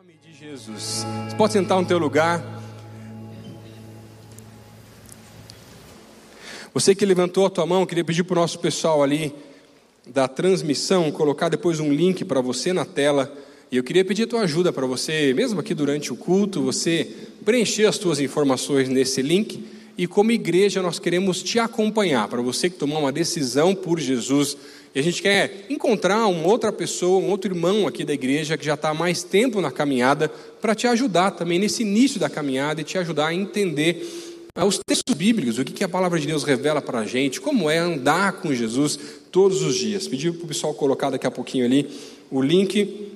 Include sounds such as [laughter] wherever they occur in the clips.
nome de Jesus. Você pode sentar no teu lugar. Você que levantou a tua mão, queria pedir para o nosso pessoal ali da transmissão colocar depois um link para você na tela. E eu queria pedir a tua ajuda para você, mesmo aqui durante o culto, você preencher as tuas informações nesse link. E como igreja, nós queremos te acompanhar, para você que tomou uma decisão por Jesus e a gente quer encontrar uma outra pessoa, um outro irmão aqui da igreja que já está há mais tempo na caminhada, para te ajudar também nesse início da caminhada e te ajudar a entender ah, os textos bíblicos, o que a palavra de Deus revela para a gente, como é andar com Jesus todos os dias. Pedi para o pessoal colocar daqui a pouquinho ali o link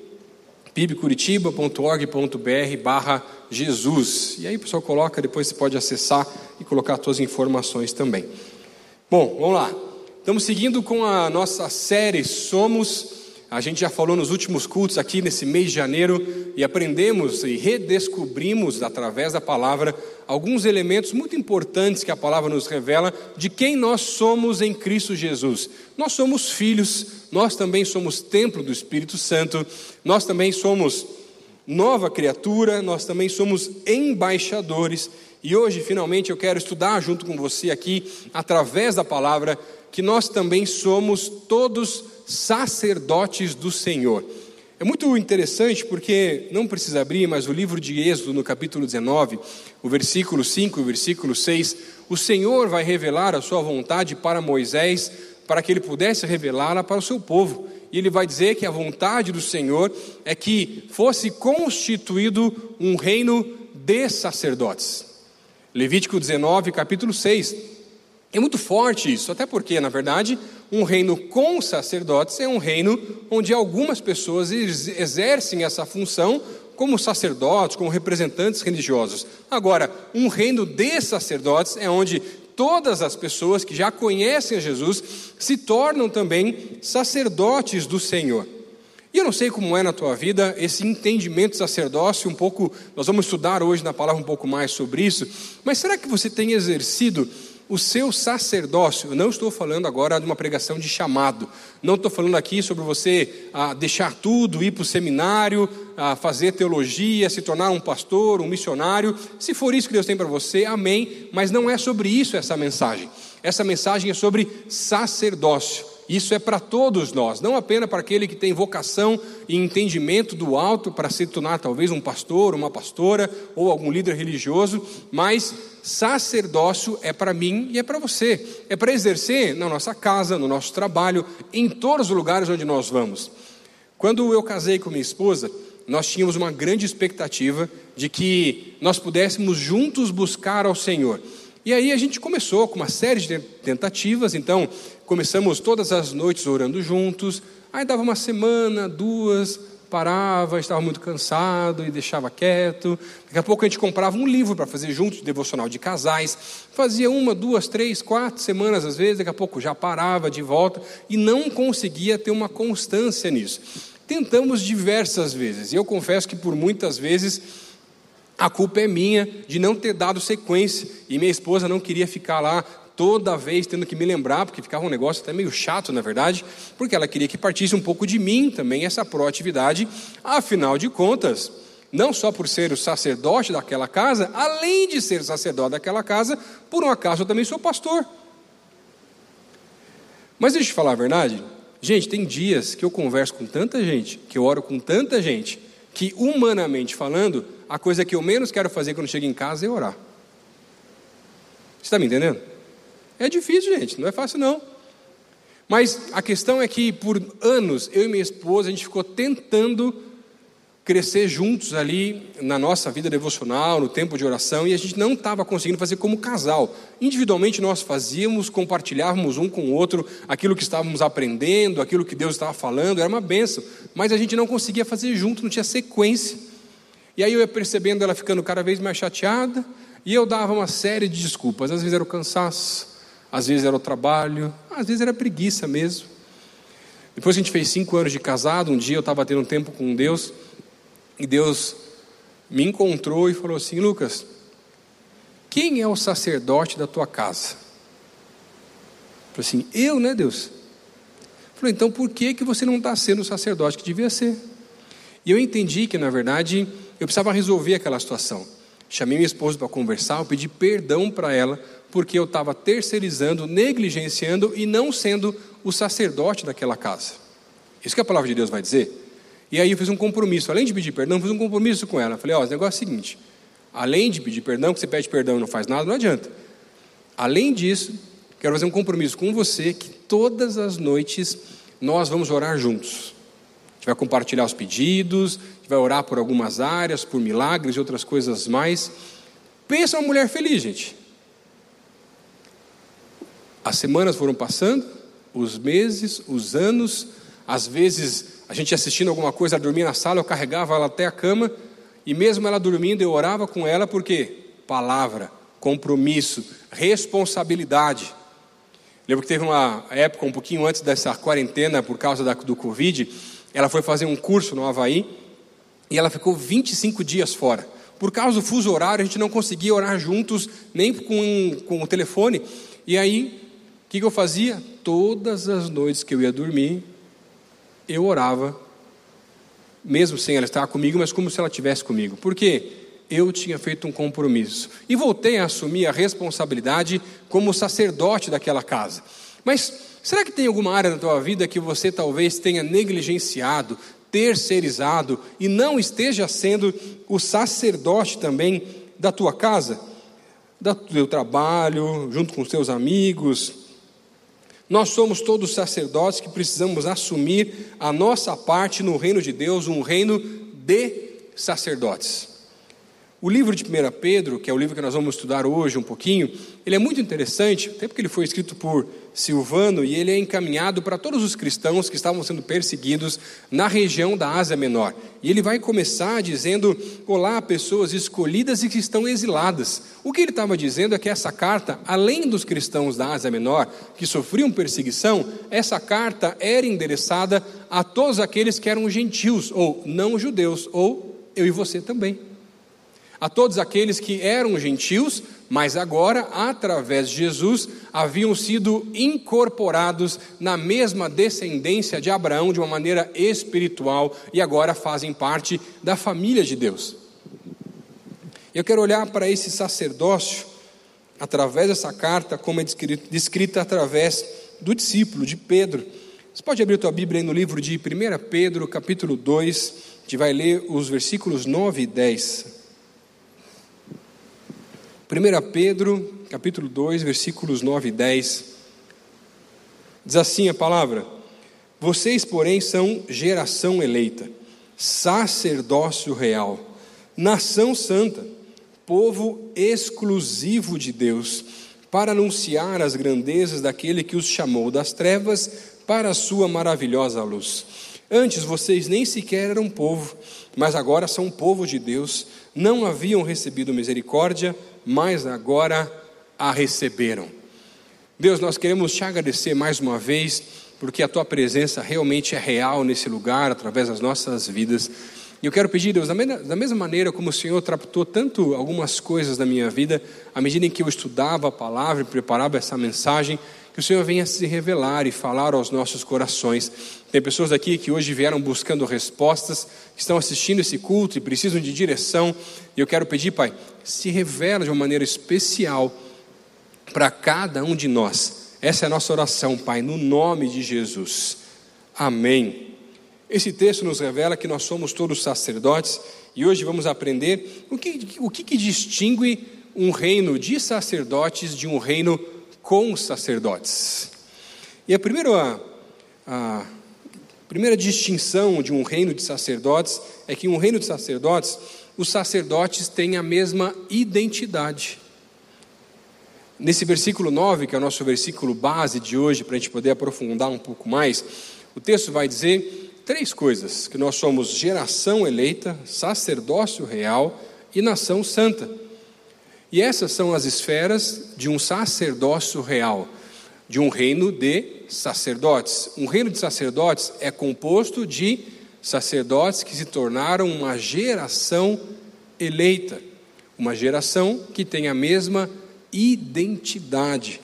bibcuritiba.org.br barra Jesus. E aí o pessoal coloca, depois você pode acessar e colocar as suas informações também. Bom, vamos lá. Estamos seguindo com a nossa série Somos. A gente já falou nos últimos cultos aqui nesse mês de janeiro e aprendemos e redescobrimos através da palavra alguns elementos muito importantes que a palavra nos revela de quem nós somos em Cristo Jesus. Nós somos filhos, nós também somos templo do Espírito Santo, nós também somos nova criatura, nós também somos embaixadores. E hoje, finalmente, eu quero estudar junto com você aqui, através da palavra, que nós também somos todos sacerdotes do Senhor. É muito interessante porque, não precisa abrir, mas o livro de Êxodo, no capítulo 19, o versículo 5 e o versículo 6, o Senhor vai revelar a sua vontade para Moisés, para que ele pudesse revelá-la para o seu povo. E ele vai dizer que a vontade do Senhor é que fosse constituído um reino de sacerdotes. Levítico 19, capítulo 6. É muito forte isso, até porque, na verdade, um reino com sacerdotes é um reino onde algumas pessoas exercem essa função como sacerdotes, como representantes religiosos. Agora, um reino de sacerdotes é onde todas as pessoas que já conhecem a Jesus se tornam também sacerdotes do Senhor. E eu não sei como é na tua vida esse entendimento sacerdócio, um pouco, nós vamos estudar hoje na palavra um pouco mais sobre isso, mas será que você tem exercido o seu sacerdócio. Eu não estou falando agora de uma pregação de chamado. Não estou falando aqui sobre você ah, deixar tudo, ir para o seminário, ah, fazer teologia, se tornar um pastor, um missionário. Se for isso que Deus tem para você, amém. Mas não é sobre isso essa mensagem. Essa mensagem é sobre sacerdócio. Isso é para todos nós, não apenas para aquele que tem vocação e entendimento do alto para se tornar talvez um pastor, uma pastora ou algum líder religioso, mas sacerdócio é para mim e é para você. É para exercer na nossa casa, no nosso trabalho, em todos os lugares onde nós vamos. Quando eu casei com minha esposa, nós tínhamos uma grande expectativa de que nós pudéssemos juntos buscar ao Senhor. E aí a gente começou com uma série de tentativas, então começamos todas as noites orando juntos, aí dava uma semana, duas, parava, estava muito cansado e deixava quieto. Daqui a pouco a gente comprava um livro para fazer juntos, devocional de casais. Fazia uma, duas, três, quatro semanas às vezes, daqui a pouco já parava de volta e não conseguia ter uma constância nisso. Tentamos diversas vezes, e eu confesso que por muitas vezes a culpa é minha de não ter dado sequência e minha esposa não queria ficar lá toda vez tendo que me lembrar, porque ficava um negócio até meio chato, na verdade, porque ela queria que partisse um pouco de mim também essa proatividade, afinal de contas, não só por ser o sacerdote daquela casa, além de ser sacerdote daquela casa, por um acaso eu também sou pastor. Mas deixa eu falar a verdade, gente, tem dias que eu converso com tanta gente, que eu oro com tanta gente, que humanamente falando, a coisa que eu menos quero fazer quando chego em casa é orar. Você está me entendendo? É difícil, gente, não é fácil não. Mas a questão é que por anos, eu e minha esposa, a gente ficou tentando crescer juntos ali na nossa vida devocional, no tempo de oração, e a gente não estava conseguindo fazer como casal. Individualmente nós fazíamos, compartilhávamos um com o outro aquilo que estávamos aprendendo, aquilo que Deus estava falando, era uma benção, mas a gente não conseguia fazer junto, não tinha sequência. E aí eu ia percebendo ela ficando cada vez mais chateada, e eu dava uma série de desculpas. Às vezes era o cansaço, às vezes era o trabalho, às vezes era preguiça mesmo. Depois que a gente fez cinco anos de casado, um dia eu estava tendo um tempo com Deus, e Deus me encontrou e falou assim: Lucas, quem é o sacerdote da tua casa? Eu falei assim: eu, né, Deus? Falei, então por que, que você não está sendo o sacerdote que devia ser? E eu entendi que, na verdade, eu precisava resolver aquela situação. Chamei minha esposa para conversar, eu pedi perdão para ela, porque eu estava terceirizando, negligenciando e não sendo o sacerdote daquela casa. Isso que a palavra de Deus vai dizer. E aí eu fiz um compromisso, além de pedir perdão, eu fiz um compromisso com ela. Eu falei: Ó, oh, o negócio é o seguinte: além de pedir perdão, que você pede perdão e não faz nada, não adianta. Além disso, quero fazer um compromisso com você que todas as noites nós vamos orar juntos. Gente vai compartilhar os pedidos, a gente vai orar por algumas áreas, por milagres e outras coisas mais. Pensa uma mulher feliz, gente. As semanas foram passando, os meses, os anos, às vezes a gente assistindo alguma coisa, ela dormia na sala, eu carregava ela até a cama, e mesmo ela dormindo, eu orava com ela, porque palavra, compromisso, responsabilidade. Lembro que teve uma época, um pouquinho antes dessa quarentena, por causa da, do Covid, ela foi fazer um curso no Havaí, e ela ficou 25 dias fora. Por causa do fuso horário, a gente não conseguia orar juntos, nem com, com o telefone. E aí, o que, que eu fazia? Todas as noites que eu ia dormir, eu orava, mesmo sem ela estar comigo, mas como se ela estivesse comigo. Por quê? Eu tinha feito um compromisso. E voltei a assumir a responsabilidade como sacerdote daquela casa. Mas será que tem alguma área da tua vida que você talvez tenha negligenciado, terceirizado e não esteja sendo o sacerdote também da tua casa? Do teu trabalho, junto com os teus amigos, nós somos todos sacerdotes que precisamos assumir a nossa parte no reino de Deus, um reino de sacerdotes. O livro de 1 Pedro, que é o livro que nós vamos estudar hoje um pouquinho, ele é muito interessante, até porque ele foi escrito por Silvano e ele é encaminhado para todos os cristãos que estavam sendo perseguidos na região da Ásia Menor. E ele vai começar dizendo: Olá, pessoas escolhidas e que estão exiladas. O que ele estava dizendo é que essa carta, além dos cristãos da Ásia Menor que sofriam perseguição, essa carta era endereçada a todos aqueles que eram gentios ou não judeus, ou eu e você também a todos aqueles que eram gentios, mas agora, através de Jesus, haviam sido incorporados na mesma descendência de Abraão de uma maneira espiritual e agora fazem parte da família de Deus. Eu quero olhar para esse sacerdócio através dessa carta, como é descrita através do discípulo de Pedro. Você pode abrir a tua Bíblia aí no livro de 1 Pedro, capítulo 2, a gente vai ler os versículos 9 e 10. 1 Pedro, capítulo 2, versículos 9 e 10. Diz assim a palavra: Vocês, porém, são geração eleita, sacerdócio real, nação santa, povo exclusivo de Deus, para anunciar as grandezas daquele que os chamou das trevas para a sua maravilhosa luz. Antes vocês nem sequer eram povo, mas agora são povo de Deus, não haviam recebido misericórdia, mas agora a receberam. Deus, nós queremos te agradecer mais uma vez, porque a tua presença realmente é real nesse lugar, através das nossas vidas. E eu quero pedir, Deus, da mesma maneira como o Senhor tratou tanto algumas coisas da minha vida, à medida em que eu estudava a palavra e preparava essa mensagem, que o Senhor venha se revelar e falar aos nossos corações. Tem pessoas aqui que hoje vieram buscando respostas, que estão assistindo esse culto e precisam de direção. E eu quero pedir, Pai, se revela de uma maneira especial para cada um de nós. Essa é a nossa oração, Pai, no nome de Jesus. Amém. Esse texto nos revela que nós somos todos sacerdotes e hoje vamos aprender o que, o que, que distingue um reino de sacerdotes de um reino com os sacerdotes. E a primeira, a primeira distinção de um reino de sacerdotes é que em um reino de sacerdotes, os sacerdotes têm a mesma identidade. Nesse versículo 9, que é o nosso versículo base de hoje, para a gente poder aprofundar um pouco mais, o texto vai dizer três coisas: que nós somos geração eleita, sacerdócio real e nação santa. E essas são as esferas de um sacerdócio real, de um reino de sacerdotes. Um reino de sacerdotes é composto de sacerdotes que se tornaram uma geração eleita, uma geração que tem a mesma identidade.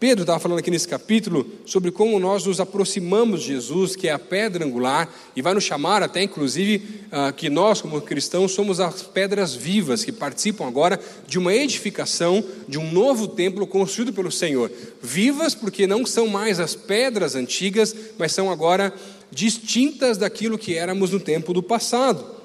Pedro estava falando aqui nesse capítulo sobre como nós nos aproximamos de Jesus, que é a pedra angular, e vai nos chamar até, inclusive, uh, que nós, como cristãos, somos as pedras vivas que participam agora de uma edificação de um novo templo construído pelo Senhor. Vivas porque não são mais as pedras antigas, mas são agora distintas daquilo que éramos no tempo do passado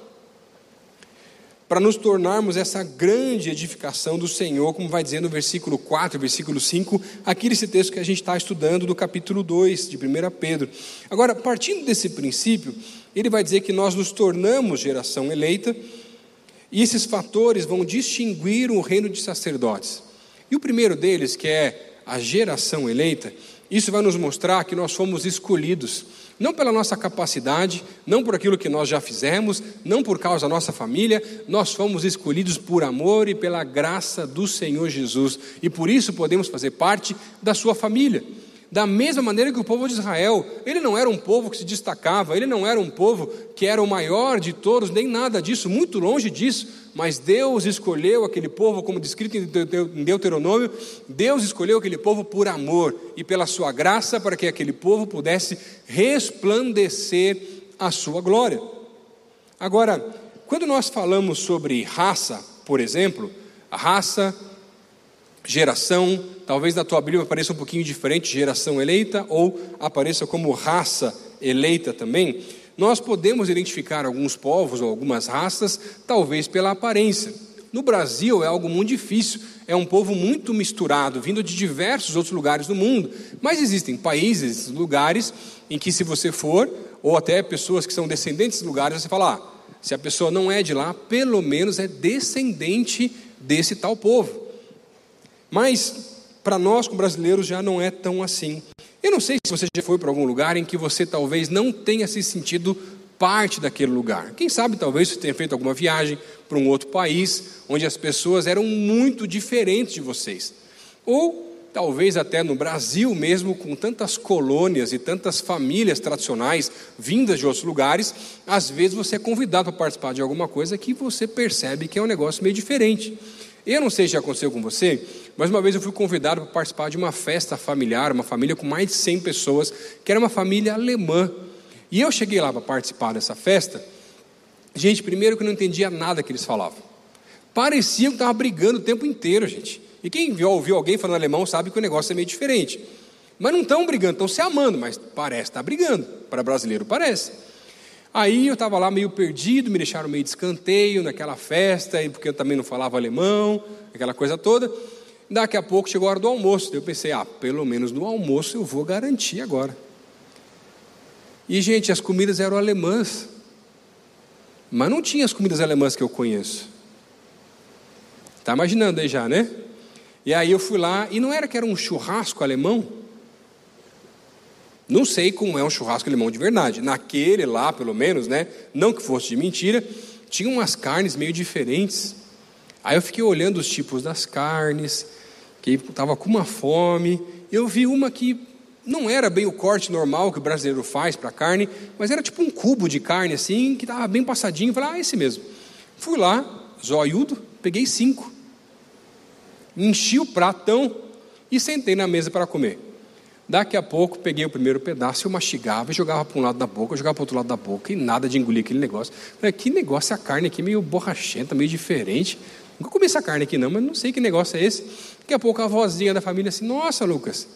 para nos tornarmos essa grande edificação do Senhor, como vai dizer no versículo 4, versículo 5, aqui nesse texto que a gente está estudando do capítulo 2 de 1 Pedro. Agora, partindo desse princípio, ele vai dizer que nós nos tornamos geração eleita, e esses fatores vão distinguir o reino de sacerdotes. E o primeiro deles, que é a geração eleita, isso vai nos mostrar que nós fomos escolhidos não pela nossa capacidade, não por aquilo que nós já fizemos, não por causa da nossa família, nós fomos escolhidos por amor e pela graça do Senhor Jesus, e por isso podemos fazer parte da sua família. Da mesma maneira que o povo de Israel, ele não era um povo que se destacava, ele não era um povo que era o maior de todos, nem nada disso, muito longe disso, mas Deus escolheu aquele povo, como descrito em Deuteronômio, Deus escolheu aquele povo por amor e pela sua graça, para que aquele povo pudesse resplandecer a sua glória. Agora, quando nós falamos sobre raça, por exemplo, raça geração, talvez na tua Bíblia apareça um pouquinho diferente, geração eleita, ou apareça como raça eleita também. Nós podemos identificar alguns povos ou algumas raças, talvez pela aparência. No Brasil é algo muito difícil, é um povo muito misturado, vindo de diversos outros lugares do mundo. Mas existem países, lugares, em que se você for, ou até pessoas que são descendentes de lugares, você fala, ah, se a pessoa não é de lá, pelo menos é descendente desse tal povo. Mas para nós, como brasileiros, já não é tão assim. Eu não sei se você já foi para algum lugar em que você talvez não tenha se sentido parte daquele lugar. Quem sabe talvez você tenha feito alguma viagem para um outro país onde as pessoas eram muito diferentes de vocês. Ou talvez até no Brasil mesmo, com tantas colônias e tantas famílias tradicionais vindas de outros lugares, às vezes você é convidado para participar de alguma coisa que você percebe que é um negócio meio diferente. Eu não sei se já aconteceu com você, mas uma vez eu fui convidado para participar de uma festa familiar, uma família com mais de 100 pessoas, que era uma família alemã. E eu cheguei lá para participar dessa festa. Gente, primeiro que eu não entendia nada que eles falavam. Parecia que estava brigando o tempo inteiro, gente. E quem viu, ouviu alguém falando alemão sabe que o negócio é meio diferente. Mas não estão brigando, estão se amando, mas parece estar tá brigando. Para brasileiro parece. Aí eu estava lá meio perdido, me deixaram meio de escanteio naquela festa, porque eu também não falava alemão, aquela coisa toda. Daqui a pouco chegou a hora do almoço. Eu pensei, ah, pelo menos no almoço eu vou garantir agora. E, gente, as comidas eram alemãs. Mas não tinha as comidas alemãs que eu conheço. Está imaginando aí já, né? E aí eu fui lá, e não era que era um churrasco alemão? Não sei como é um churrasco alemão de verdade. Naquele lá, pelo menos, né? Não que fosse de mentira, tinha umas carnes meio diferentes. Aí eu fiquei olhando os tipos das carnes, que estava com uma fome. Eu vi uma que não era bem o corte normal que o brasileiro faz para carne, mas era tipo um cubo de carne assim, que estava bem passadinho. Falei, ah, esse mesmo. Fui lá, zoiudo, peguei cinco. Enchi o pratão e sentei na mesa para comer. Daqui a pouco peguei o primeiro pedaço, eu mastigava, jogava para um lado da boca, jogava para o outro lado da boca e nada de engolir aquele negócio. Falei, que negócio é a carne aqui meio borrachenta, meio diferente. Nunca comi essa carne aqui não, mas não sei que negócio é esse. Daqui a pouco a vozinha da família assim, nossa Lucas,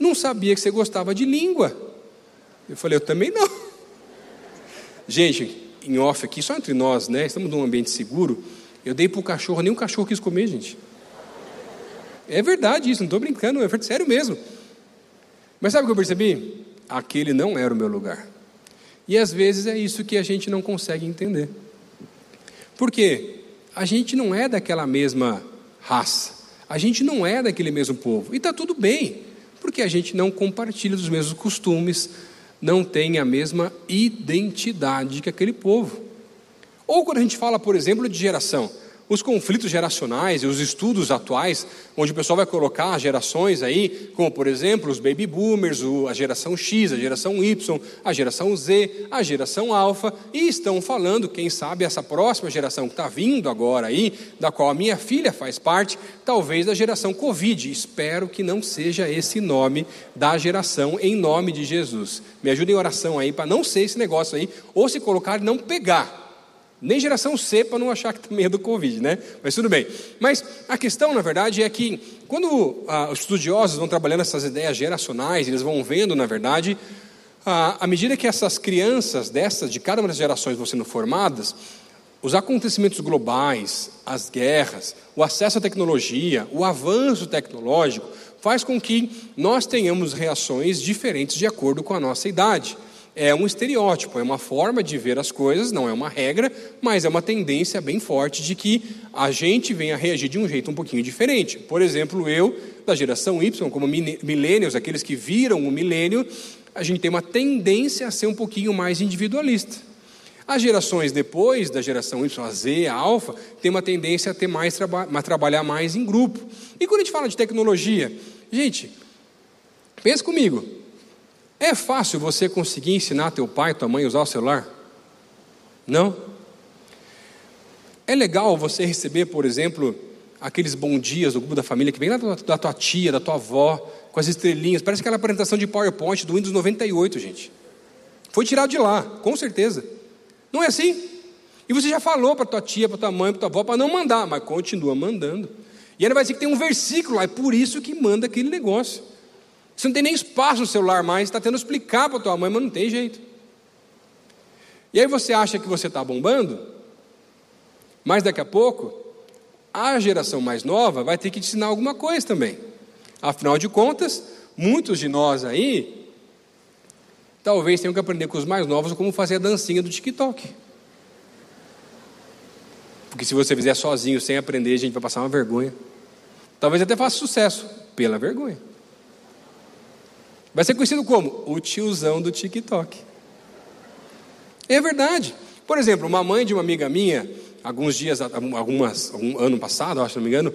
não sabia que você gostava de língua. Eu falei, eu também não. [laughs] Gente, em off aqui, só entre nós, né? Estamos num ambiente seguro. Eu dei para o cachorro, nem cachorro quis comer, gente. É verdade isso, não estou brincando, é sério mesmo. Mas sabe o que eu percebi? Aquele não era o meu lugar. E às vezes é isso que a gente não consegue entender. Por quê? A gente não é daquela mesma raça. A gente não é daquele mesmo povo. E está tudo bem, porque a gente não compartilha dos mesmos costumes, não tem a mesma identidade que aquele povo. Ou quando a gente fala, por exemplo, de geração. Os conflitos geracionais e os estudos atuais, onde o pessoal vai colocar gerações aí, como por exemplo os baby boomers, a geração X, a geração Y, a geração Z, a geração alfa, e estão falando, quem sabe, essa próxima geração que está vindo agora aí, da qual a minha filha faz parte, talvez da geração Covid. Espero que não seja esse nome da geração, em nome de Jesus. Me ajudem em oração aí para não ser esse negócio aí, ou se colocar, não pegar. Nem geração C para não achar que também é do Covid, né? Mas tudo bem. Mas a questão, na verdade, é que quando ah, os estudiosos vão trabalhando essas ideias geracionais, eles vão vendo, na verdade, ah, à medida que essas crianças dessas, de cada uma das gerações vão sendo formadas, os acontecimentos globais, as guerras, o acesso à tecnologia, o avanço tecnológico, faz com que nós tenhamos reações diferentes de acordo com a nossa idade é um estereótipo, é uma forma de ver as coisas, não é uma regra, mas é uma tendência bem forte de que a gente venha a reagir de um jeito um pouquinho diferente. Por exemplo, eu, da geração Y, como millennials, aqueles que viram o milênio, a gente tem uma tendência a ser um pouquinho mais individualista. As gerações depois da geração Y, a Z, a Alfa, tem uma tendência a ter mais a trabalhar mais em grupo. E quando a gente fala de tecnologia, gente, pensa comigo, é fácil você conseguir ensinar teu pai, tua mãe a usar o celular? Não? É legal você receber, por exemplo, aqueles bom dias do grupo da família que vem lá da tua tia, da tua avó, com as estrelinhas. Parece aquela apresentação de PowerPoint do Windows 98, gente. Foi tirado de lá, com certeza. Não é assim? E você já falou para tua tia, para tua mãe, para tua avó, para não mandar, mas continua mandando. E ainda vai dizer que tem um versículo lá, é por isso que manda aquele negócio. Você não tem nem espaço no celular mais, está tendo que explicar para tua mãe, mas não tem jeito. E aí você acha que você está bombando, mas daqui a pouco, a geração mais nova vai ter que te ensinar alguma coisa também. Afinal de contas, muitos de nós aí, talvez tenham que aprender com os mais novos como fazer a dancinha do TikTok. Porque se você fizer sozinho, sem aprender, a gente vai passar uma vergonha. Talvez até faça sucesso, pela vergonha. Vai ser conhecido como o tiozão do TikTok. É verdade. Por exemplo, uma mãe de uma amiga minha, alguns dias, algumas, algum ano passado, acho, se não me engano,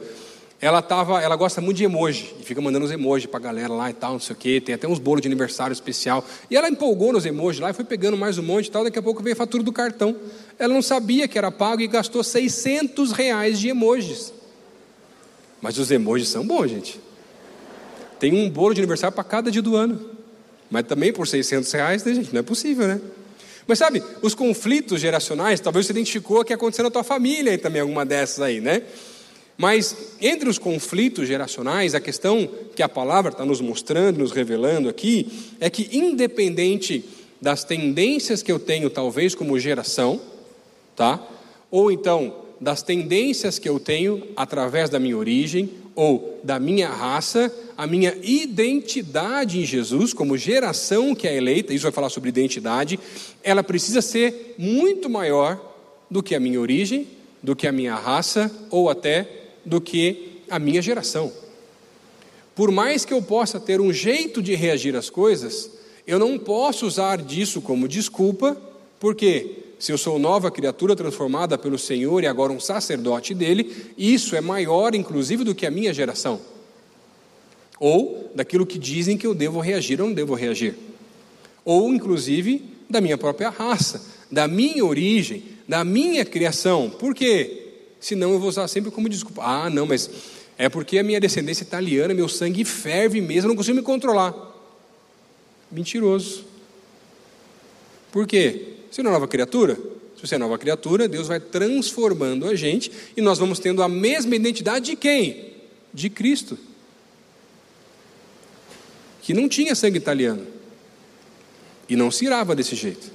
ela tava, ela gosta muito de emoji e fica mandando os emojis para a galera lá e tal, não sei o quê. Tem até uns bolos de aniversário especial. E ela empolgou nos emojis lá e foi pegando mais um monte e tal. Daqui a pouco veio a fatura do cartão. Ela não sabia que era pago e gastou 600 reais de emojis. Mas os emojis são bons, gente. Tem um bolo de aniversário para cada dia do ano. Mas também por 600 reais, né, gente? Não é possível, né? Mas sabe, os conflitos geracionais, talvez você identificou que aconteceu na tua família e também alguma dessas aí, né? Mas entre os conflitos geracionais, a questão que a palavra está nos mostrando, nos revelando aqui, é que independente das tendências que eu tenho, talvez como geração, tá? Ou então das tendências que eu tenho através da minha origem ou da minha raça, a minha identidade em Jesus, como geração que é eleita, isso vai falar sobre identidade, ela precisa ser muito maior do que a minha origem, do que a minha raça ou até do que a minha geração. Por mais que eu possa ter um jeito de reagir às coisas, eu não posso usar disso como desculpa, porque se eu sou nova criatura transformada pelo Senhor e agora um sacerdote dele, isso é maior, inclusive, do que a minha geração ou daquilo que dizem que eu devo reagir ou não devo reagir, ou inclusive da minha própria raça, da minha origem, da minha criação. Por quê? Senão eu vou usar sempre como desculpa. Ah, não, mas é porque a minha descendência italiana, meu sangue ferve mesmo, eu não consigo me controlar. Mentiroso. Por quê? Você não é nova criatura? Se você é nova criatura, Deus vai transformando a gente e nós vamos tendo a mesma identidade de quem? De Cristo que não tinha sangue italiano e não se irava desse jeito.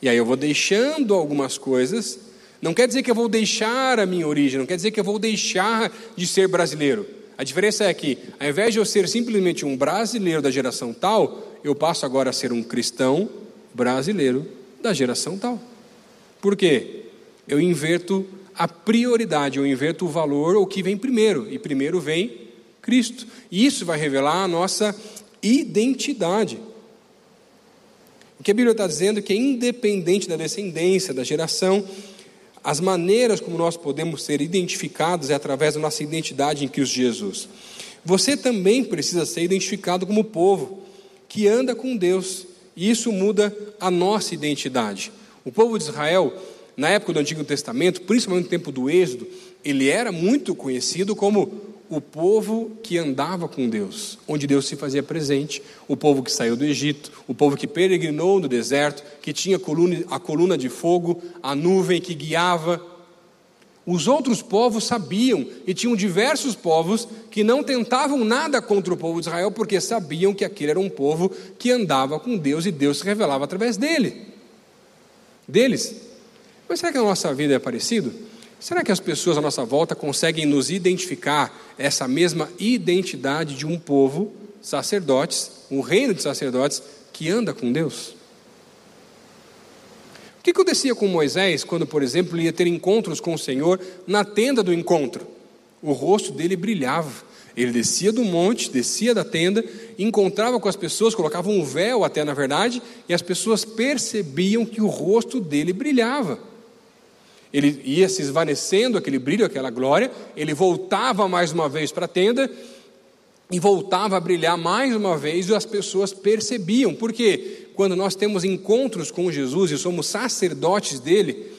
E aí eu vou deixando algumas coisas, não quer dizer que eu vou deixar a minha origem, não quer dizer que eu vou deixar de ser brasileiro. A diferença é que, ao invés de eu ser simplesmente um brasileiro da geração tal, eu passo agora a ser um cristão brasileiro da geração tal. Por quê? Eu inverto a prioridade, eu inverto o valor, o que vem primeiro, e primeiro vem Cristo. E isso vai revelar a nossa identidade. O que a Bíblia está dizendo é que, independente da descendência, da geração, As maneiras como nós podemos ser identificados é através da nossa identidade em Cristo Jesus. Você também precisa ser identificado como povo que anda com Deus, e isso muda a nossa identidade. O povo de Israel, na época do Antigo Testamento, principalmente no tempo do Êxodo, ele era muito conhecido como o povo que andava com Deus, onde Deus se fazia presente, o povo que saiu do Egito, o povo que peregrinou no deserto, que tinha a coluna, de fogo, a nuvem que guiava. Os outros povos sabiam, e tinham diversos povos que não tentavam nada contra o povo de Israel, porque sabiam que aquele era um povo que andava com Deus e Deus se revelava através dele, deles. Mas será que a nossa vida é parecido? Será que as pessoas à nossa volta conseguem nos identificar essa mesma identidade de um povo, sacerdotes, um reino de sacerdotes que anda com Deus? O que acontecia com Moisés quando, por exemplo, ia ter encontros com o Senhor na tenda do encontro? O rosto dele brilhava. Ele descia do monte, descia da tenda, encontrava com as pessoas, colocava um véu até na verdade, e as pessoas percebiam que o rosto dele brilhava. Ele ia se esvanecendo, aquele brilho, aquela glória, ele voltava mais uma vez para a tenda e voltava a brilhar mais uma vez e as pessoas percebiam, porque quando nós temos encontros com Jesus e somos sacerdotes dele,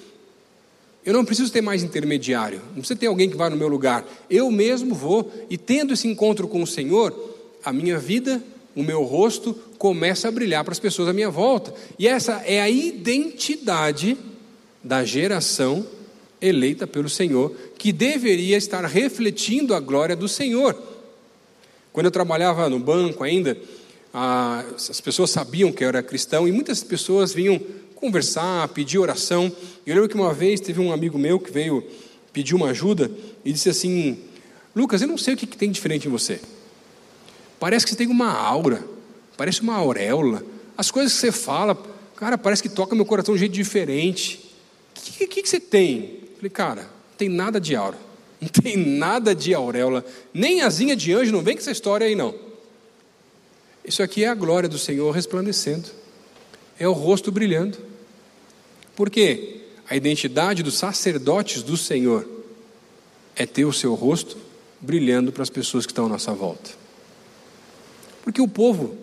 eu não preciso ter mais intermediário, não precisa ter alguém que vá no meu lugar, eu mesmo vou, e tendo esse encontro com o Senhor, a minha vida, o meu rosto começa a brilhar para as pessoas à minha volta, e essa é a identidade da geração eleita pelo Senhor, que deveria estar refletindo a glória do Senhor. Quando eu trabalhava no banco ainda, as pessoas sabiam que eu era cristão e muitas pessoas vinham conversar, pedir oração. Eu lembro que uma vez teve um amigo meu que veio pedir uma ajuda e disse assim: Lucas, eu não sei o que, tem diferente em você. Parece que você tem uma aura, parece uma auréola. As coisas que você fala, cara, parece que toca meu coração de um jeito diferente. O que, que, que, você tem? Falei, cara, não tem nada de aura, não tem nada de auréola, nem asinha de anjo, não vem com essa história aí não. Isso aqui é a glória do Senhor resplandecendo, é o rosto brilhando. Por quê? A identidade dos sacerdotes do Senhor é ter o seu rosto brilhando para as pessoas que estão à nossa volta. Porque o povo,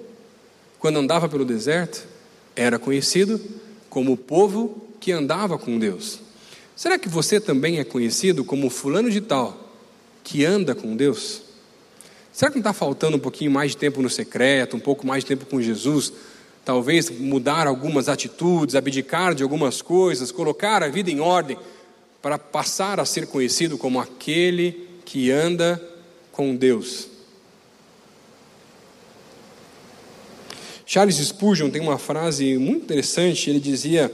quando andava pelo deserto, era conhecido como o povo que andava com Deus. Será que você também é conhecido como fulano de tal que anda com Deus? Será que não está faltando um pouquinho mais de tempo no secreto, um pouco mais de tempo com Jesus? Talvez mudar algumas atitudes, abdicar de algumas coisas, colocar a vida em ordem para passar a ser conhecido como aquele que anda com Deus. Charles Spurgeon tem uma frase muito interessante, ele dizia: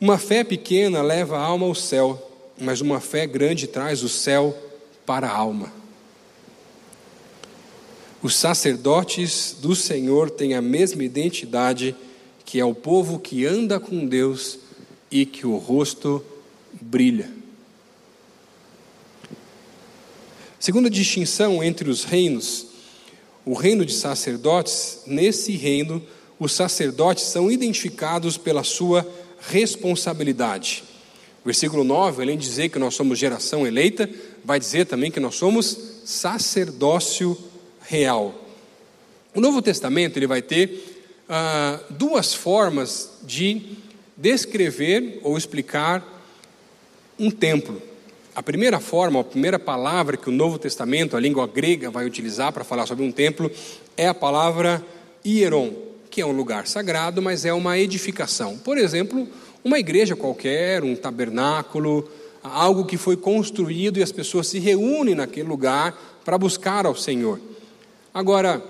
uma fé pequena leva a alma ao céu, mas uma fé grande traz o céu para a alma. Os sacerdotes do Senhor têm a mesma identidade que é o povo que anda com Deus e que o rosto brilha. Segunda distinção entre os reinos, o reino de sacerdotes, nesse reino, os sacerdotes são identificados pela sua responsabilidade. Versículo 9, além de dizer que nós somos geração eleita, vai dizer também que nós somos sacerdócio real. O Novo Testamento ele vai ter ah, duas formas de descrever ou explicar um templo. A primeira forma, a primeira palavra que o Novo Testamento, a língua grega, vai utilizar para falar sobre um templo é a palavra hieron, que é um lugar sagrado, mas é uma edificação. Por exemplo, uma igreja qualquer, um tabernáculo, algo que foi construído e as pessoas se reúnem naquele lugar para buscar ao Senhor. Agora,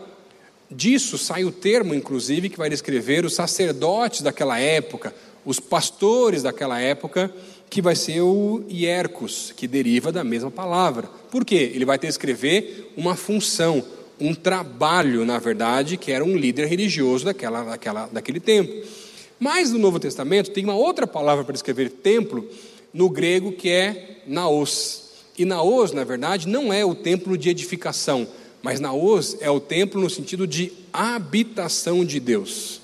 disso sai o termo, inclusive, que vai descrever os sacerdotes daquela época, os pastores daquela época, que vai ser o hiercos, que deriva da mesma palavra. Por quê? Ele vai ter que escrever uma função, um trabalho, na verdade, que era um líder religioso daquela, daquela, daquele tempo. Mas no Novo Testamento tem uma outra palavra para descrever templo no grego que é naos. E naos, na verdade, não é o templo de edificação, mas naos é o templo no sentido de habitação de Deus,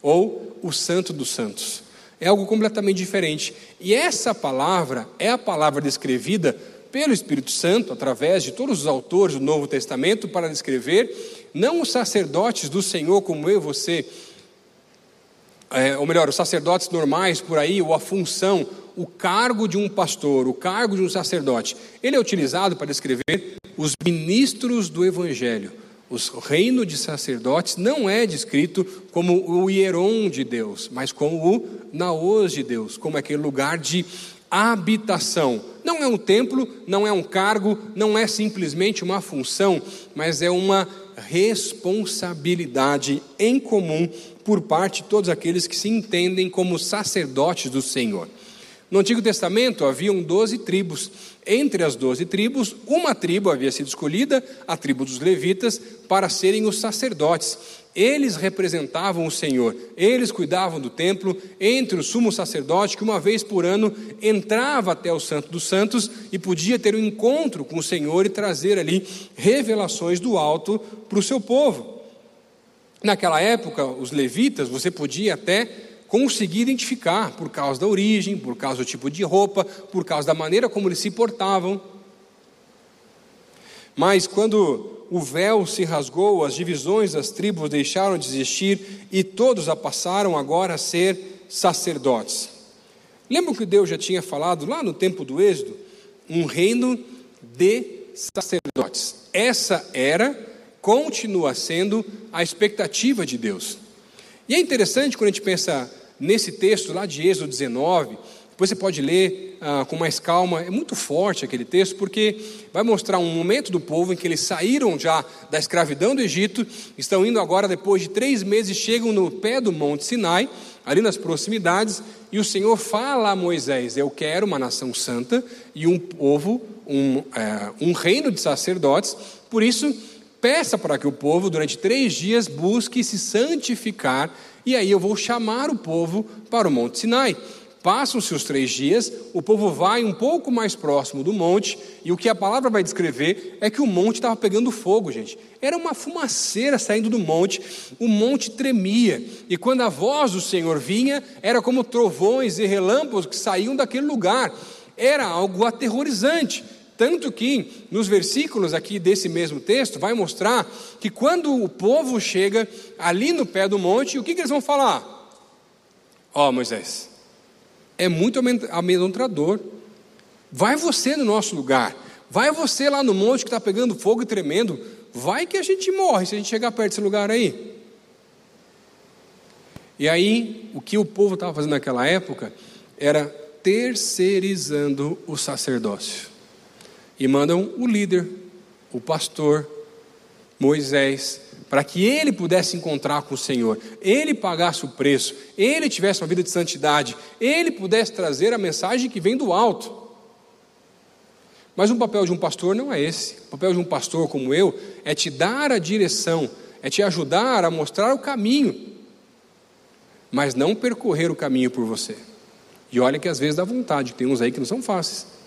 ou o santo dos santos. É algo completamente diferente. E essa palavra é a palavra descrevida pelo Espírito Santo, através de todos os autores do Novo Testamento, para descrever não os sacerdotes do Senhor como eu e você, é, ou melhor, os sacerdotes normais por aí, ou a função, o cargo de um pastor, o cargo de um sacerdote. Ele é utilizado para descrever os ministros do Evangelho. O reino de sacerdotes não é descrito como o hieron de Deus, mas como o naos de Deus, como aquele lugar de habitação. Não é um templo, não é um cargo, não é simplesmente uma função, mas é uma responsabilidade em comum por parte de todos aqueles que se entendem como sacerdotes do Senhor. No Antigo Testamento haviam doze tribos. Entre as doze tribos, uma tribo havia sido escolhida, a tribo dos levitas, para serem os sacerdotes. Eles representavam o Senhor, eles cuidavam do templo, entre o sumo sacerdote, que uma vez por ano entrava até o Santo dos Santos e podia ter um encontro com o Senhor e trazer ali revelações do alto para o seu povo. Naquela época, os levitas, você podia até conseguir identificar por causa da origem, por causa do tipo de roupa, por causa da maneira como eles se portavam. Mas quando o véu se rasgou, as divisões das tribos deixaram de existir e todos a passaram agora a ser sacerdotes. Lembram que Deus já tinha falado lá no tempo do Êxodo? Um reino de sacerdotes. Essa era, continua sendo, a expectativa de Deus. E é interessante quando a gente pensa nesse texto lá de Êxodo 19, depois você pode ler ah, com mais calma, é muito forte aquele texto, porque vai mostrar um momento do povo em que eles saíram já da escravidão do Egito, estão indo agora, depois de três meses, chegam no pé do Monte Sinai, ali nas proximidades, e o Senhor fala a Moisés: Eu quero uma nação santa e um povo, um, é, um reino de sacerdotes, por isso, peça para que o povo, durante três dias, busque se santificar, e aí eu vou chamar o povo para o Monte Sinai. Passam-se os três dias, o povo vai um pouco mais próximo do monte, e o que a palavra vai descrever é que o monte estava pegando fogo, gente. Era uma fumaceira saindo do monte, o monte tremia, e quando a voz do Senhor vinha, era como trovões e relâmpagos que saíam daquele lugar. Era algo aterrorizante. Tanto que, nos versículos aqui desse mesmo texto, vai mostrar que quando o povo chega ali no pé do monte, o que, que eles vão falar? Ó oh, Moisés, é muito amedrontador. Vai você no nosso lugar. Vai você lá no monte que está pegando fogo e tremendo. Vai que a gente morre se a gente chegar perto desse lugar aí. E aí, o que o povo estava fazendo naquela época era terceirizando o sacerdócio. E mandam o líder, o pastor, Moisés, para que ele pudesse encontrar com o Senhor, ele pagasse o preço, ele tivesse uma vida de santidade, ele pudesse trazer a mensagem que vem do alto. Mas o papel de um pastor não é esse. O papel de um pastor como eu é te dar a direção, é te ajudar a mostrar o caminho, mas não percorrer o caminho por você. E olha que às vezes dá vontade, tem uns aí que não são fáceis.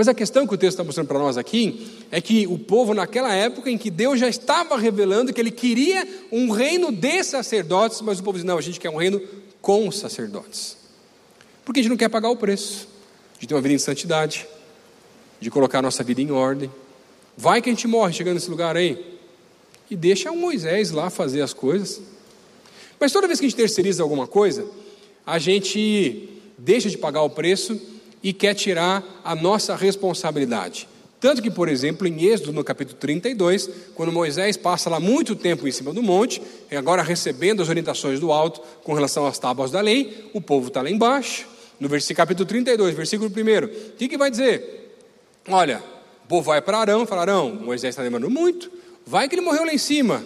Mas a questão que o texto está mostrando para nós aqui é que o povo, naquela época em que Deus já estava revelando que ele queria um reino de sacerdotes, mas o povo diz: não, a gente quer um reino com sacerdotes. Porque a gente não quer pagar o preço de ter uma vida em santidade, de colocar a nossa vida em ordem. Vai que a gente morre chegando nesse lugar aí. E deixa o Moisés lá fazer as coisas. Mas toda vez que a gente terceiriza alguma coisa, a gente deixa de pagar o preço e quer tirar a nossa responsabilidade. Tanto que, por exemplo, em Êxodo, no capítulo 32, quando Moisés passa lá muito tempo em cima do monte, agora recebendo as orientações do alto com relação às tábuas da lei, o povo está lá embaixo. No versículo, capítulo 32, versículo 1, o que, que vai dizer? Olha, o povo vai para Arão, fala: Arão, Moisés está lembrando muito, vai que ele morreu lá em cima.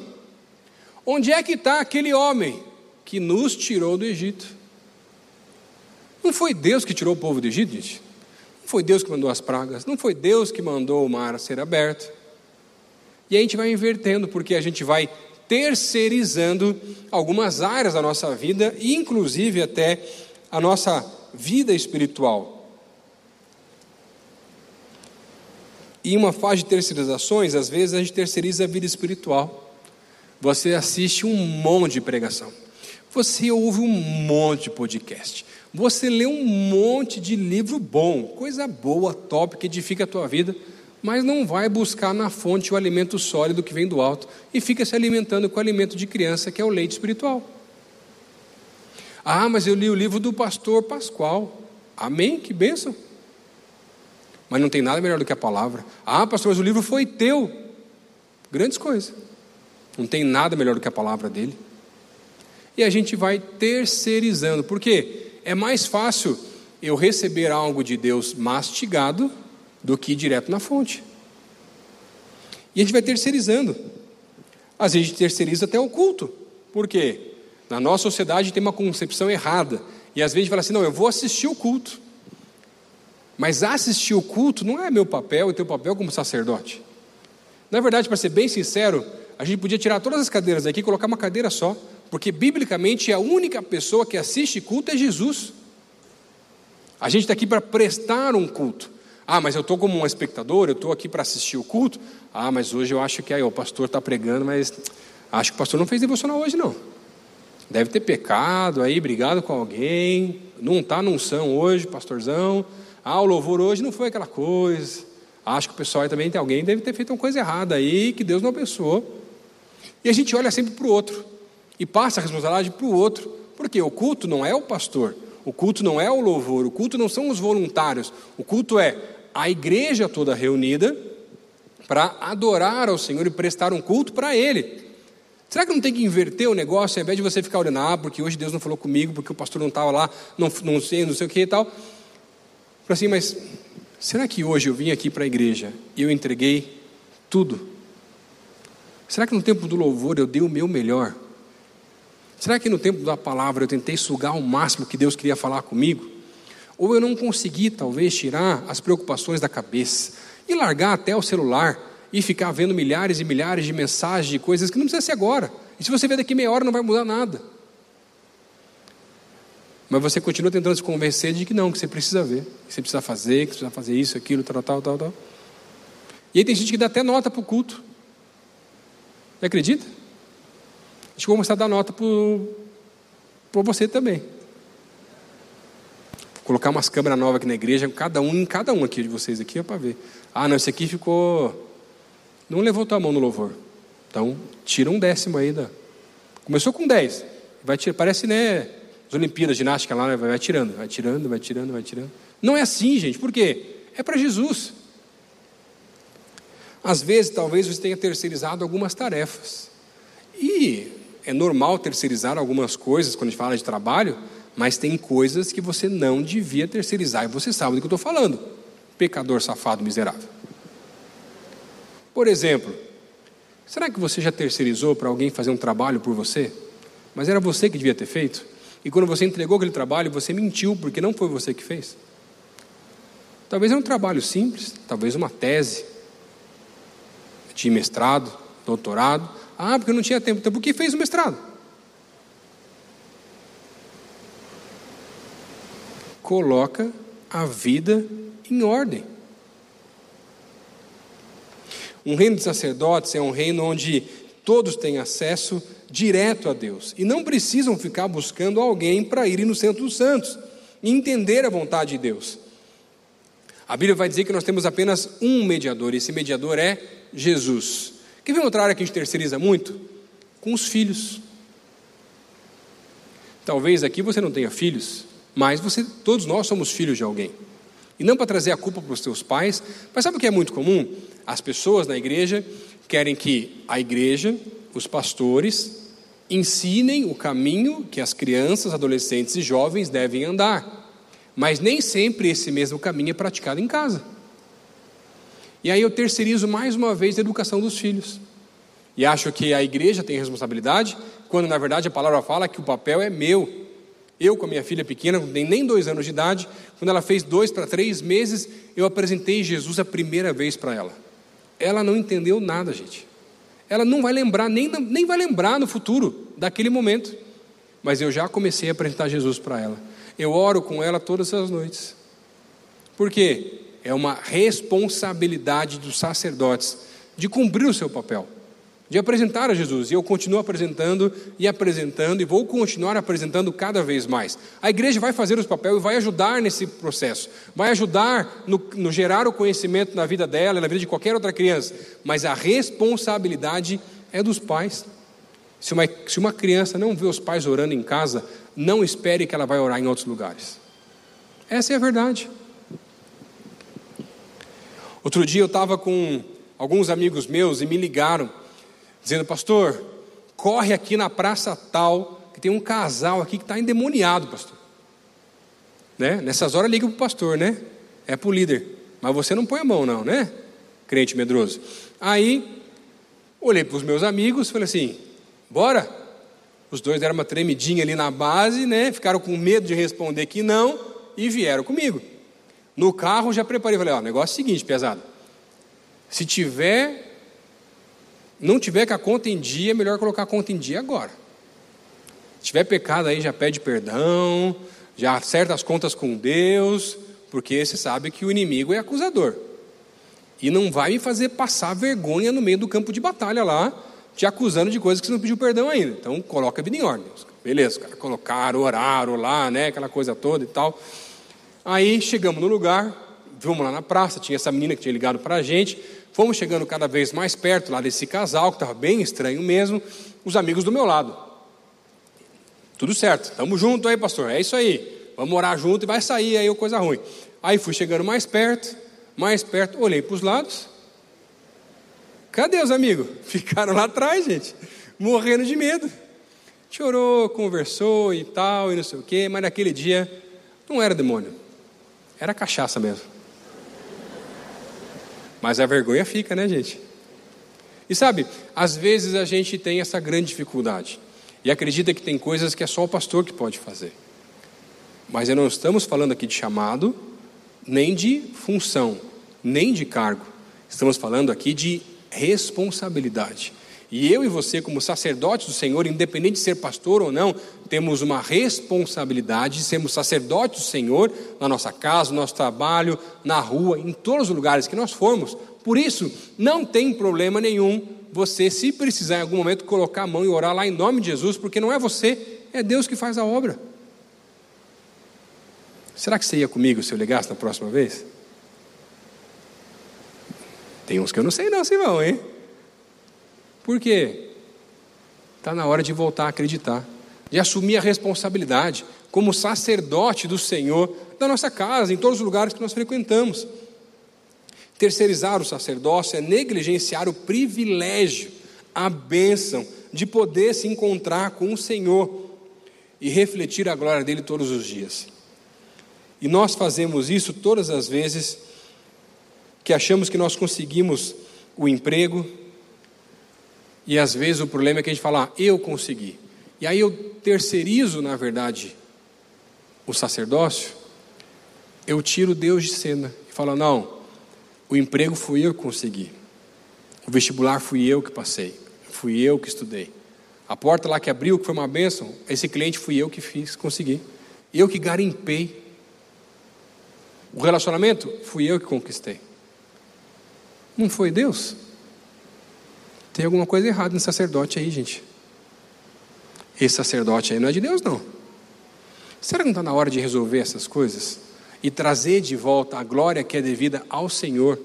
Onde é que está aquele homem que nos tirou do Egito? Não foi Deus que tirou o povo do Egito, gente? Não foi Deus que mandou as pragas, não foi Deus que mandou o mar ser aberto. E a gente vai invertendo, porque a gente vai terceirizando algumas áreas da nossa vida, inclusive até a nossa vida espiritual. E uma fase de terceirizações, às vezes a gente terceiriza a vida espiritual. Você assiste um monte de pregação. Você ouve um monte de podcast. Você lê um monte de livro bom, coisa boa, top, que edifica a tua vida, mas não vai buscar na fonte o alimento sólido que vem do alto e fica se alimentando com o alimento de criança, que é o leite espiritual. Ah, mas eu li o livro do pastor Pascoal. Amém? Que bênção. Mas não tem nada melhor do que a palavra. Ah, pastor, mas o livro foi teu. Grandes coisas. Não tem nada melhor do que a palavra dele. E a gente vai terceirizando. Por quê? É mais fácil eu receber algo de Deus mastigado do que direto na fonte. E a gente vai terceirizando. Às vezes a gente terceiriza até o culto. Por quê? Na nossa sociedade tem uma concepção errada. E às vezes fala assim: não, eu vou assistir o culto. Mas assistir o culto não é meu papel e teu papel como sacerdote. Na verdade, para ser bem sincero, a gente podia tirar todas as cadeiras daqui e colocar uma cadeira só, porque biblicamente a única pessoa que assiste culto é Jesus. A gente está aqui para prestar um culto. Ah, mas eu estou como um espectador, eu estou aqui para assistir o culto. Ah, mas hoje eu acho que aí, o pastor está pregando, mas acho que o pastor não fez devocional hoje, não. Deve ter pecado aí, brigado com alguém, não está num são hoje, pastorzão. Ah, o louvor hoje não foi aquela coisa. Acho que o pessoal aí também tem alguém deve ter feito uma coisa errada aí, que Deus não abençoou. E a gente olha sempre para o outro e passa a responsabilidade para o outro, porque o culto não é o pastor, o culto não é o louvor, o culto não são os voluntários, o culto é a igreja toda reunida para adorar ao Senhor e prestar um culto para Ele. Será que não tem que inverter o negócio, ao invés de você ficar olhando, ah, porque hoje Deus não falou comigo, porque o pastor não estava lá, não, não sei, não sei o que e tal. Falei assim, mas será que hoje eu vim aqui para a igreja e eu entreguei tudo? Será que no tempo do louvor eu dei o meu melhor? Será que no tempo da palavra eu tentei sugar o máximo que Deus queria falar comigo? Ou eu não consegui, talvez, tirar as preocupações da cabeça e largar até o celular e ficar vendo milhares e milhares de mensagens de coisas que não precisa ser agora. E se você ver daqui meia hora, não vai mudar nada. Mas você continua tentando se convencer de que não, que você precisa ver, que você precisa fazer, que você precisa fazer isso, aquilo, tal, tal, tal, tal. E aí tem gente que dá até nota para o culto. Você acredita? A gente vai começar a dar nota para você também. Vou colocar umas câmeras novas aqui na igreja, cada um em cada um aqui de vocês aqui, para ver. Ah, não, esse aqui ficou não levou tua mão no louvor. Então, tira um décimo aí da. Começou com 10. Vai tirar, parece, né? As Olimpíadas, ginástica lá, né, vai tirando, vai tirando, vai tirando, vai tirando. Não é assim, gente. Por quê? É para Jesus. Às vezes, talvez você tenha terceirizado algumas tarefas. E é normal terceirizar algumas coisas quando a gente fala de trabalho, mas tem coisas que você não devia terceirizar. E você sabe do que eu estou falando. Pecador safado miserável. Por exemplo, será que você já terceirizou para alguém fazer um trabalho por você? Mas era você que devia ter feito? E quando você entregou aquele trabalho, você mentiu porque não foi você que fez? Talvez é um trabalho simples, talvez uma tese de mestrado, doutorado. Ah, porque não tinha tempo. Então por que fez o mestrado? Coloca a vida em ordem. Um reino de sacerdotes é um reino onde todos têm acesso direto a Deus e não precisam ficar buscando alguém para ir no centro dos santos e entender a vontade de Deus. A Bíblia vai dizer que nós temos apenas um mediador, e esse mediador é Jesus. Quer ver outra área que a gente terceiriza muito? Com os filhos. Talvez aqui você não tenha filhos, mas você, todos nós somos filhos de alguém. E não para trazer a culpa para os teus pais, mas sabe o que é muito comum? As pessoas na igreja querem que a igreja, os pastores, ensinem o caminho que as crianças, adolescentes e jovens devem andar. Mas nem sempre esse mesmo caminho é praticado em casa. E aí eu terceirizo mais uma vez a educação dos filhos. E acho que a igreja tem responsabilidade, quando na verdade a palavra fala que o papel é meu. Eu, com a minha filha pequena, não tem nem dois anos de idade, quando ela fez dois para três meses, eu apresentei Jesus a primeira vez para ela. Ela não entendeu nada, gente. Ela não vai lembrar, nem, nem vai lembrar no futuro daquele momento. Mas eu já comecei a apresentar Jesus para ela. Eu oro com ela todas as noites. Por quê? É uma responsabilidade dos sacerdotes de cumprir o seu papel de apresentar a Jesus. E eu continuo apresentando e apresentando e vou continuar apresentando cada vez mais. A igreja vai fazer os papéis e vai ajudar nesse processo, vai ajudar no, no gerar o conhecimento na vida dela, na vida de qualquer outra criança, mas a responsabilidade é dos pais. Se uma, se uma criança não vê os pais orando em casa, não espere que ela vai orar em outros lugares. Essa é a verdade. Outro dia eu estava com alguns amigos meus e me ligaram, dizendo: Pastor, corre aqui na praça tal, que tem um casal aqui que está endemoniado, pastor. Né? Nessas horas liga para o pastor, né? É para o líder. Mas você não põe a mão, não, né? Crente medroso. Aí, olhei para os meus amigos falei assim: bora? Os dois deram uma tremidinha ali na base, né? Ficaram com medo de responder que não e vieram comigo. No carro já preparei, falei: ó, negócio é o seguinte, pesado. Se tiver, não tiver com a conta em dia, é melhor colocar a conta em dia agora. Se tiver pecado aí, já pede perdão, já acerta as contas com Deus, porque você sabe que o inimigo é acusador. E não vai me fazer passar vergonha no meio do campo de batalha lá, te acusando de coisas que você não pediu perdão ainda. Então, coloca a vida em ordem. Beleza, cara, colocaram, oraram lá, né, aquela coisa toda e tal. Aí chegamos no lugar, vamos lá na praça, tinha essa menina que tinha ligado para a gente, fomos chegando cada vez mais perto lá desse casal, que estava bem estranho mesmo, os amigos do meu lado. Tudo certo, estamos juntos aí, pastor, é isso aí, vamos orar junto e vai sair aí coisa ruim. Aí fui chegando mais perto, mais perto, olhei para os lados, cadê os amigos? [laughs] Ficaram lá atrás, gente, morrendo de medo. Chorou, conversou e tal, e não sei o quê, mas naquele dia não era demônio era cachaça mesmo. Mas a vergonha fica, né, gente? E sabe, às vezes a gente tem essa grande dificuldade e acredita que tem coisas que é só o pastor que pode fazer. Mas não estamos falando aqui de chamado, nem de função, nem de cargo. Estamos falando aqui de responsabilidade. E eu e você, como sacerdotes do Senhor, independente de ser pastor ou não, temos uma responsabilidade de sermos sacerdotes do Senhor na nossa casa, no nosso trabalho, na rua, em todos os lugares que nós formos. Por isso, não tem problema nenhum você, se precisar em algum momento, colocar a mão e orar lá em nome de Jesus, porque não é você, é Deus que faz a obra. Será que você ia comigo se eu ligasse na próxima vez? Tem uns que eu não sei não se vão, hein? Por quê? Está na hora de voltar a acreditar, de assumir a responsabilidade como sacerdote do Senhor da nossa casa, em todos os lugares que nós frequentamos. Terceirizar o sacerdócio é negligenciar o privilégio, a bênção de poder se encontrar com o Senhor e refletir a glória dele todos os dias. E nós fazemos isso todas as vezes que achamos que nós conseguimos o emprego, e às vezes o problema é que a gente fala, ah, eu consegui. E aí eu terceirizo, na verdade, o sacerdócio, eu tiro Deus de cena e falo, não, o emprego fui eu que consegui. O vestibular fui eu que passei. Fui eu que estudei. A porta lá que abriu, que foi uma bênção, esse cliente fui eu que fiz, consegui. Eu que garimpei. O relacionamento, fui eu que conquistei. Não foi Deus? Tem alguma coisa errada no sacerdote aí, gente. Esse sacerdote aí não é de Deus, não. Será que não está na hora de resolver essas coisas? E trazer de volta a glória que é devida ao Senhor?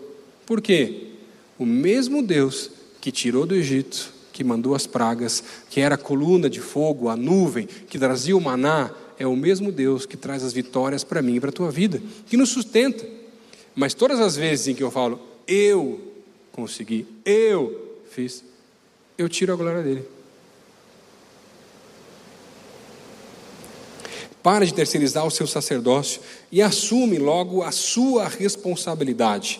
Por quê? O mesmo Deus que tirou do Egito, que mandou as pragas, que era a coluna de fogo, a nuvem, que trazia o maná, é o mesmo Deus que traz as vitórias para mim e para a tua vida, que nos sustenta. Mas todas as vezes em que eu falo, eu consegui, eu fiz, eu tiro a glória dele. Para de terceirizar o seu sacerdócio e assume logo a sua responsabilidade.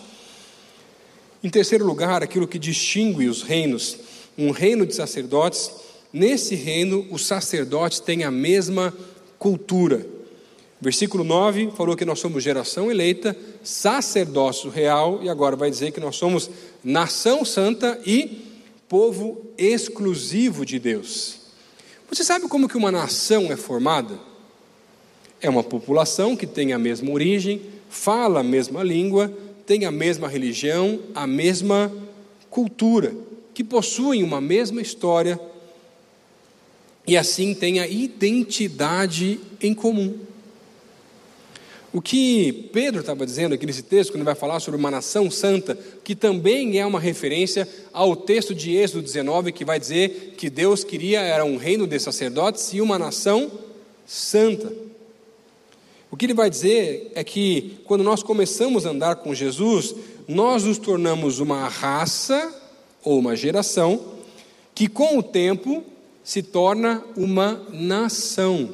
Em terceiro lugar, aquilo que distingue os reinos, um reino de sacerdotes, nesse reino os sacerdotes têm a mesma cultura. Versículo 9 falou que nós somos geração eleita, sacerdócio real, e agora vai dizer que nós somos nação santa e povo exclusivo de Deus. Você sabe como que uma nação é formada? É uma população que tem a mesma origem, fala a mesma língua, tem a mesma religião, a mesma cultura. Que possuem uma mesma história e assim têm a identidade em comum. O que Pedro estava dizendo aqui nesse texto, quando vai falar sobre uma nação santa, que também é uma referência ao texto de Êxodo 19, que vai dizer que Deus queria era um reino de sacerdotes e uma nação santa. O que ele vai dizer é que quando nós começamos a andar com Jesus, nós nos tornamos uma raça ou uma geração que com o tempo se torna uma nação.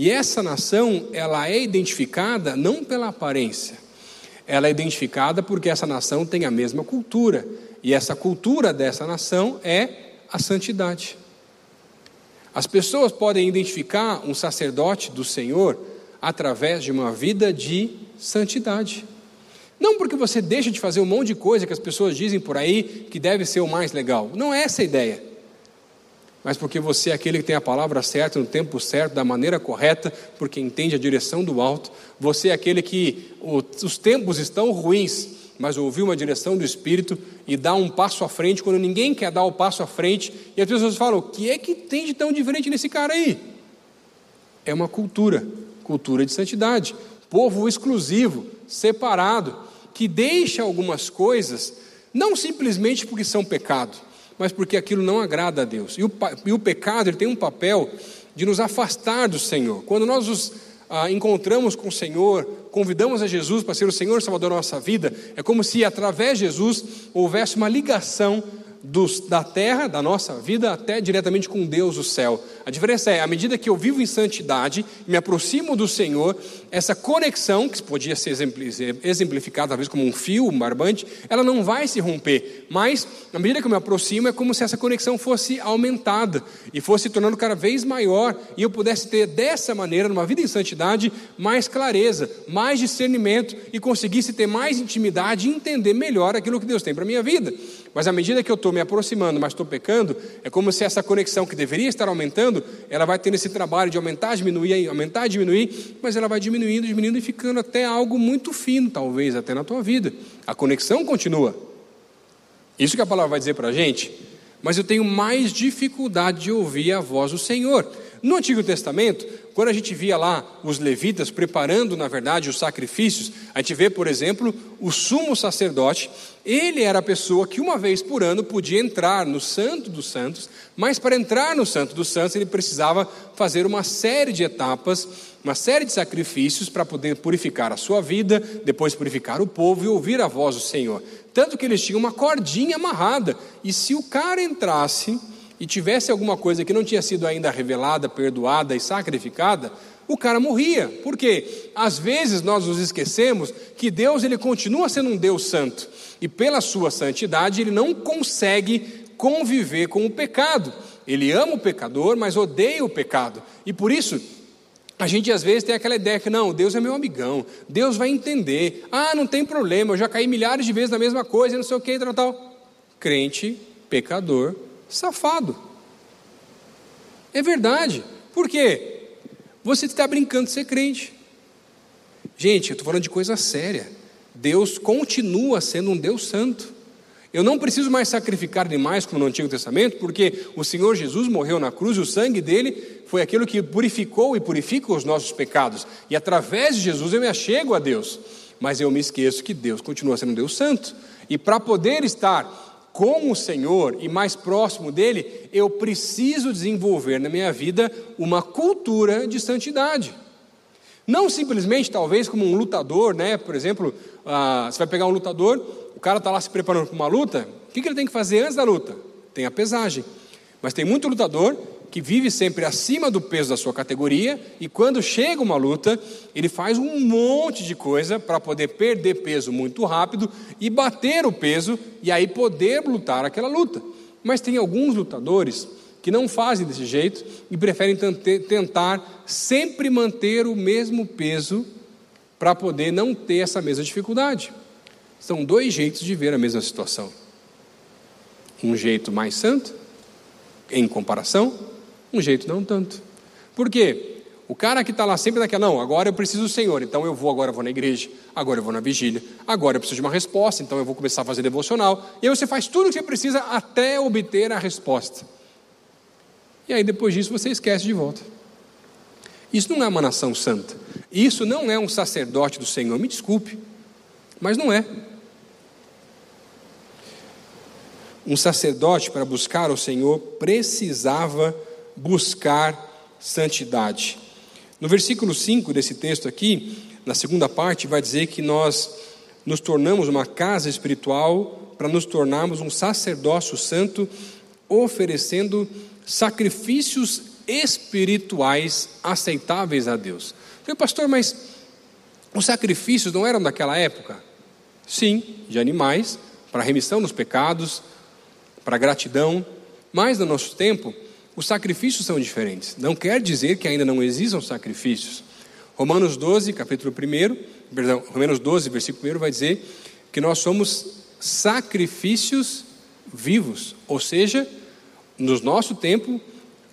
E essa nação, ela é identificada não pela aparência, ela é identificada porque essa nação tem a mesma cultura, e essa cultura dessa nação é a santidade. As pessoas podem identificar um sacerdote do Senhor através de uma vida de santidade. Não porque você deixa de fazer um monte de coisa que as pessoas dizem por aí que deve ser o mais legal. Não é essa a ideia mas porque você é aquele que tem a palavra certa no tempo certo, da maneira correta, porque entende a direção do alto. Você é aquele que os tempos estão ruins, mas ouviu uma direção do Espírito e dá um passo à frente quando ninguém quer dar o passo à frente. E as pessoas falam: o que é que tem de tão diferente nesse cara aí? É uma cultura, cultura de santidade, povo exclusivo, separado, que deixa algumas coisas, não simplesmente porque são pecado mas porque aquilo não agrada a Deus. E o, e o pecado ele tem um papel de nos afastar do Senhor. Quando nós nos ah, encontramos com o Senhor, convidamos a Jesus para ser o Senhor e Salvador da nossa vida, é como se através de Jesus houvesse uma ligação dos, da terra, da nossa vida, até diretamente com Deus, o céu. A diferença é, à medida que eu vivo em santidade, me aproximo do Senhor, essa conexão, que podia ser exemplificada talvez como um fio, um barbante, ela não vai se romper, mas, à medida que eu me aproximo, é como se essa conexão fosse aumentada e fosse tornando cada vez maior, e eu pudesse ter dessa maneira, numa vida em santidade, mais clareza, mais discernimento e conseguisse ter mais intimidade e entender melhor aquilo que Deus tem para a minha vida. Mas à medida que eu estou me aproximando, mas estou pecando, é como se essa conexão que deveria estar aumentando, ela vai tendo esse trabalho de aumentar, diminuir, aumentar, diminuir, mas ela vai diminuindo, diminuindo e ficando até algo muito fino, talvez, até na tua vida. A conexão continua. Isso que a palavra vai dizer para a gente, mas eu tenho mais dificuldade de ouvir a voz do Senhor. No Antigo Testamento, quando a gente via lá os levitas preparando, na verdade, os sacrifícios, a gente vê, por exemplo, o sumo sacerdote, ele era a pessoa que uma vez por ano podia entrar no Santo dos Santos, mas para entrar no Santo dos Santos ele precisava fazer uma série de etapas, uma série de sacrifícios para poder purificar a sua vida, depois purificar o povo e ouvir a voz do Senhor. Tanto que eles tinham uma cordinha amarrada, e se o cara entrasse e tivesse alguma coisa que não tinha sido ainda revelada, perdoada e sacrificada, o cara morria. Por quê? Às vezes nós nos esquecemos que Deus ele continua sendo um Deus santo e pela sua santidade ele não consegue conviver com o pecado. Ele ama o pecador, mas odeia o pecado. E por isso a gente às vezes tem aquela ideia que não, Deus é meu amigão, Deus vai entender. Ah, não tem problema, eu já caí milhares de vezes na mesma coisa, não sei o que, tal, tal. Crente, pecador, safado. É verdade. Por quê? Você está brincando de ser crente. Gente, eu estou falando de coisa séria. Deus continua sendo um Deus santo. Eu não preciso mais sacrificar animais como no Antigo Testamento, porque o Senhor Jesus morreu na cruz e o sangue dele foi aquilo que purificou e purifica os nossos pecados. E através de Jesus eu me achego a Deus. Mas eu me esqueço que Deus continua sendo Deus santo. E para poder estar com o Senhor e mais próximo dele, eu preciso desenvolver na minha vida uma cultura de santidade. Não simplesmente, talvez, como um lutador, né? Por exemplo, ah, você vai pegar um lutador, o cara está lá se preparando para uma luta, o que, que ele tem que fazer antes da luta? Tem a pesagem. Mas tem muito lutador que vive sempre acima do peso da sua categoria e quando chega uma luta, ele faz um monte de coisa para poder perder peso muito rápido e bater o peso e aí poder lutar aquela luta. Mas tem alguns lutadores que não fazem desse jeito e preferem tentar sempre manter o mesmo peso para poder não ter essa mesma dificuldade. São dois jeitos de ver a mesma situação. Um jeito mais santo, em comparação, um jeito não tanto. Por quê? O cara que está lá sempre naquela, não, agora eu preciso do Senhor, então eu vou, agora eu vou na igreja, agora eu vou na vigília, agora eu preciso de uma resposta, então eu vou começar a fazer devocional. E aí você faz tudo o que você precisa até obter a resposta. E aí depois disso você esquece de volta. Isso não é uma nação santa. Isso não é um sacerdote do Senhor. Me desculpe, mas não é. Um sacerdote para buscar o Senhor precisava buscar santidade. No versículo 5 desse texto aqui, na segunda parte, vai dizer que nós nos tornamos uma casa espiritual para nos tornarmos um sacerdócio santo, oferecendo sacrifícios espirituais aceitáveis a Deus. Falei, pastor, mas os sacrifícios não eram daquela época? Sim, de animais, para remissão dos pecados, para gratidão, mas no nosso tempo os sacrifícios são diferentes. Não quer dizer que ainda não existam sacrifícios. Romanos 12, capítulo 1, perdão, Romanos 12, versículo 1 vai dizer que nós somos sacrifícios vivos, ou seja, no nosso tempo,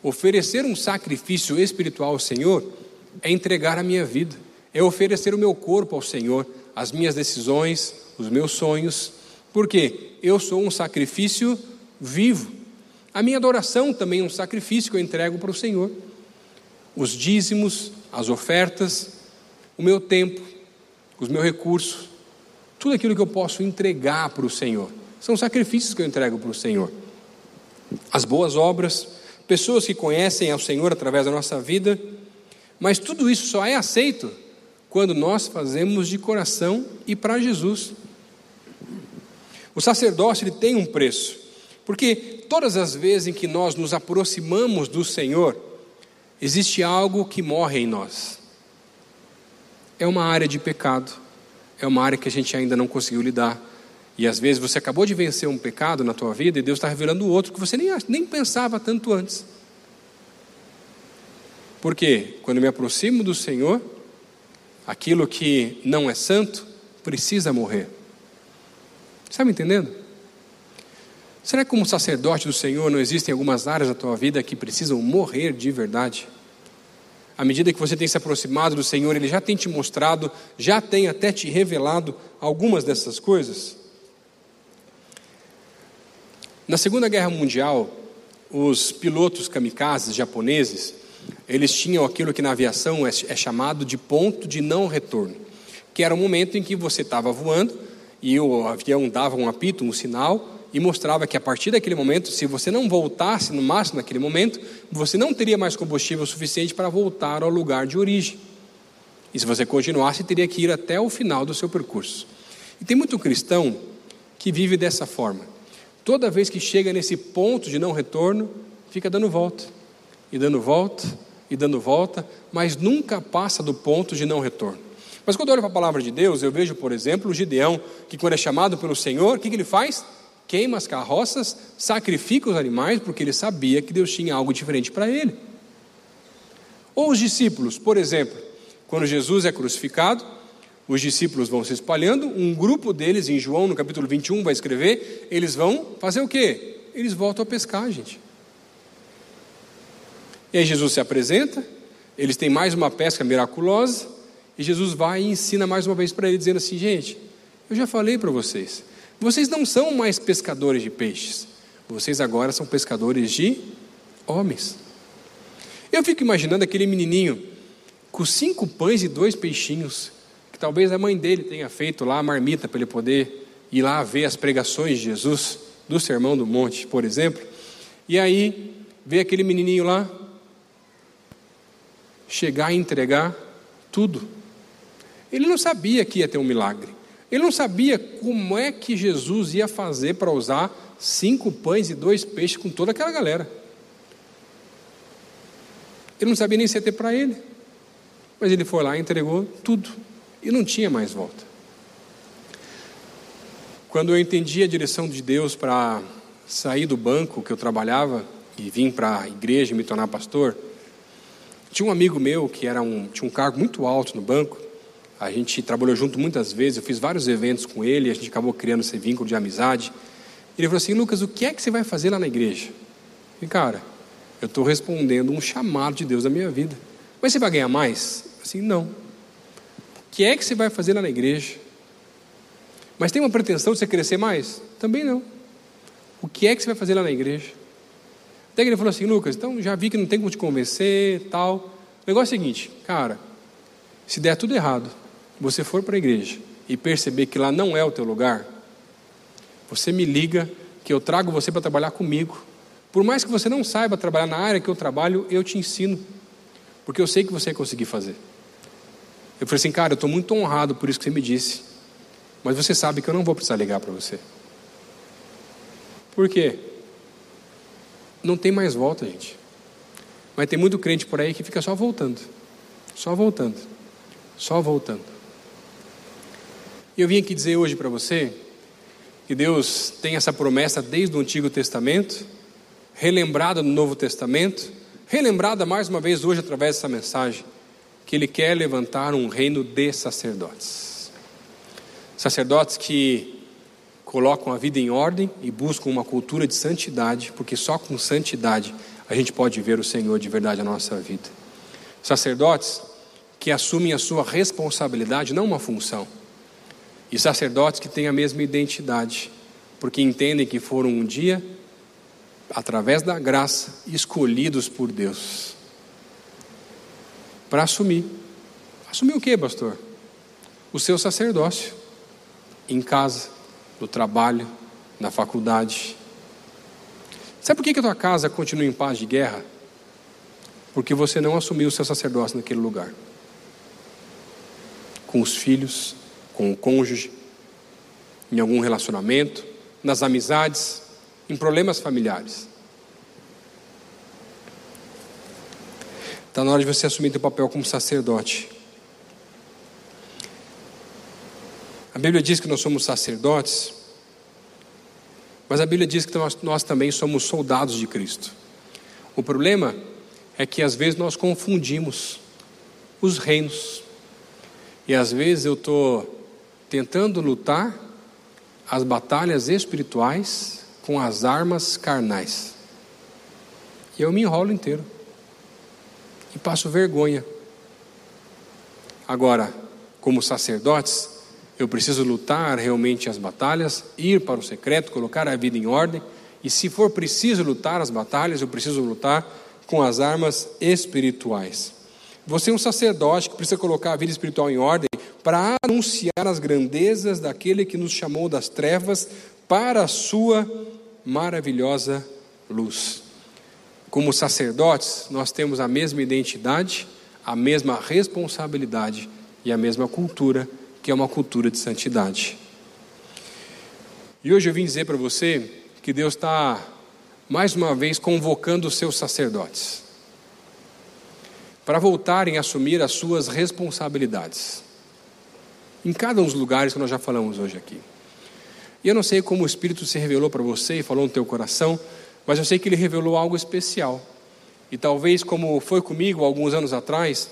oferecer um sacrifício espiritual ao Senhor é entregar a minha vida, é oferecer o meu corpo ao Senhor, as minhas decisões, os meus sonhos, porque eu sou um sacrifício vivo. A minha adoração também é um sacrifício que eu entrego para o Senhor. Os dízimos, as ofertas, o meu tempo, os meus recursos, tudo aquilo que eu posso entregar para o Senhor, são sacrifícios que eu entrego para o Senhor. As boas obras, pessoas que conhecem ao Senhor através da nossa vida, mas tudo isso só é aceito quando nós fazemos de coração e para Jesus. O sacerdócio ele tem um preço, porque todas as vezes em que nós nos aproximamos do Senhor, existe algo que morre em nós. É uma área de pecado, é uma área que a gente ainda não conseguiu lidar. E às vezes você acabou de vencer um pecado na tua vida e Deus está revelando outro que você nem, nem pensava tanto antes. Porque quando me aproximo do Senhor, aquilo que não é santo precisa morrer. Está me entendendo? Será que, como sacerdote do Senhor, não existem algumas áreas da tua vida que precisam morrer de verdade? À medida que você tem se aproximado do Senhor, Ele já tem te mostrado, já tem até te revelado algumas dessas coisas? Na Segunda Guerra Mundial, os pilotos kamikazes japoneses, eles tinham aquilo que na aviação é, é chamado de ponto de não retorno, que era o momento em que você estava voando e o avião dava um apito, um sinal, e mostrava que a partir daquele momento, se você não voltasse no máximo naquele momento, você não teria mais combustível suficiente para voltar ao lugar de origem. E se você continuasse, teria que ir até o final do seu percurso. E tem muito cristão que vive dessa forma. Toda vez que chega nesse ponto de não retorno, fica dando volta, e dando volta, e dando volta, mas nunca passa do ponto de não retorno. Mas quando eu olho para a palavra de Deus, eu vejo, por exemplo, o Gideão, que quando é chamado pelo Senhor, o que, que ele faz? Queima as carroças, sacrifica os animais, porque ele sabia que Deus tinha algo diferente para ele. Ou os discípulos, por exemplo, quando Jesus é crucificado, os discípulos vão se espalhando, um grupo deles, em João, no capítulo 21, vai escrever, eles vão fazer o quê? Eles voltam a pescar, gente. E aí Jesus se apresenta, eles têm mais uma pesca miraculosa, e Jesus vai e ensina mais uma vez para eles, dizendo assim: gente, eu já falei para vocês, vocês não são mais pescadores de peixes, vocês agora são pescadores de homens. Eu fico imaginando aquele menininho com cinco pães e dois peixinhos, que talvez a mãe dele tenha feito lá a marmita para ele poder ir lá ver as pregações de Jesus, do Sermão do Monte, por exemplo. E aí, vê aquele menininho lá chegar e entregar tudo. Ele não sabia que ia ter um milagre. Ele não sabia como é que Jesus ia fazer para usar cinco pães e dois peixes com toda aquela galera. Ele não sabia nem se ia ter para ele. Mas ele foi lá e entregou tudo e não tinha mais volta. Quando eu entendi a direção de Deus para sair do banco que eu trabalhava e vim para a igreja e me tornar pastor, tinha um amigo meu que era um, tinha um cargo muito alto no banco. A gente trabalhou junto muitas vezes, eu fiz vários eventos com ele, a gente acabou criando esse vínculo de amizade. Ele falou assim: Lucas, o que é que você vai fazer lá na igreja? E cara, eu estou respondendo um chamado de Deus na minha vida. Mas você vai ganhar mais? Assim, não. O que é que você vai fazer lá na igreja? Mas tem uma pretensão de você crescer mais? Também não. O que é que você vai fazer lá na igreja? Até que ele falou assim, Lucas, então já vi que não tem como te convencer, tal. O negócio é o seguinte, cara, se der tudo errado, você for para a igreja e perceber que lá não é o teu lugar, você me liga que eu trago você para trabalhar comigo. Por mais que você não saiba trabalhar na área que eu trabalho, eu te ensino, porque eu sei que você vai conseguir fazer. Eu falei assim, cara, eu estou muito honrado por isso que você me disse, mas você sabe que eu não vou precisar ligar para você. Por quê? Não tem mais volta, gente. Mas tem muito crente por aí que fica só voltando, só voltando, só voltando. Eu vim aqui dizer hoje para você que Deus tem essa promessa desde o Antigo Testamento, relembrada no Novo Testamento, relembrada mais uma vez hoje através dessa mensagem, que Ele quer levantar um reino de sacerdotes. Sacerdotes que colocam a vida em ordem e buscam uma cultura de santidade, porque só com santidade a gente pode ver o Senhor de verdade na nossa vida. Sacerdotes que assumem a sua responsabilidade, não uma função e sacerdotes que têm a mesma identidade, porque entendem que foram um dia, através da graça, escolhidos por Deus para assumir. Assumir o que, pastor? O seu sacerdócio, em casa, no trabalho, na faculdade. Sabe por que, que a tua casa continua em paz de guerra? Porque você não assumiu o seu sacerdócio naquele lugar. Com os filhos, com o cônjuge, em algum relacionamento, nas amizades, em problemas familiares. Está na hora de você assumir seu papel como sacerdote. A Bíblia diz que nós somos sacerdotes, mas a Bíblia diz que nós, nós também somos soldados de Cristo. O problema é que às vezes nós confundimos os reinos. E às vezes eu estou tentando lutar as batalhas espirituais com as armas carnais. E eu me enrolo inteiro. E passo vergonha. Agora, como sacerdotes, eu preciso lutar realmente as batalhas, ir para o secreto, colocar a vida em ordem. E se for preciso lutar as batalhas, eu preciso lutar com as armas espirituais. Você é um sacerdote que precisa colocar a vida espiritual em ordem para anunciar as grandezas daquele que nos chamou das trevas para a sua maravilhosa luz. Como sacerdotes, nós temos a mesma identidade, a mesma responsabilidade e a mesma cultura, que é uma cultura de santidade. E hoje eu vim dizer para você que Deus está, mais uma vez, convocando os seus sacerdotes para voltarem a assumir as suas responsabilidades em cada um dos lugares que nós já falamos hoje aqui. E eu não sei como o Espírito se revelou para você e falou no teu coração, mas eu sei que ele revelou algo especial. E talvez, como foi comigo alguns anos atrás,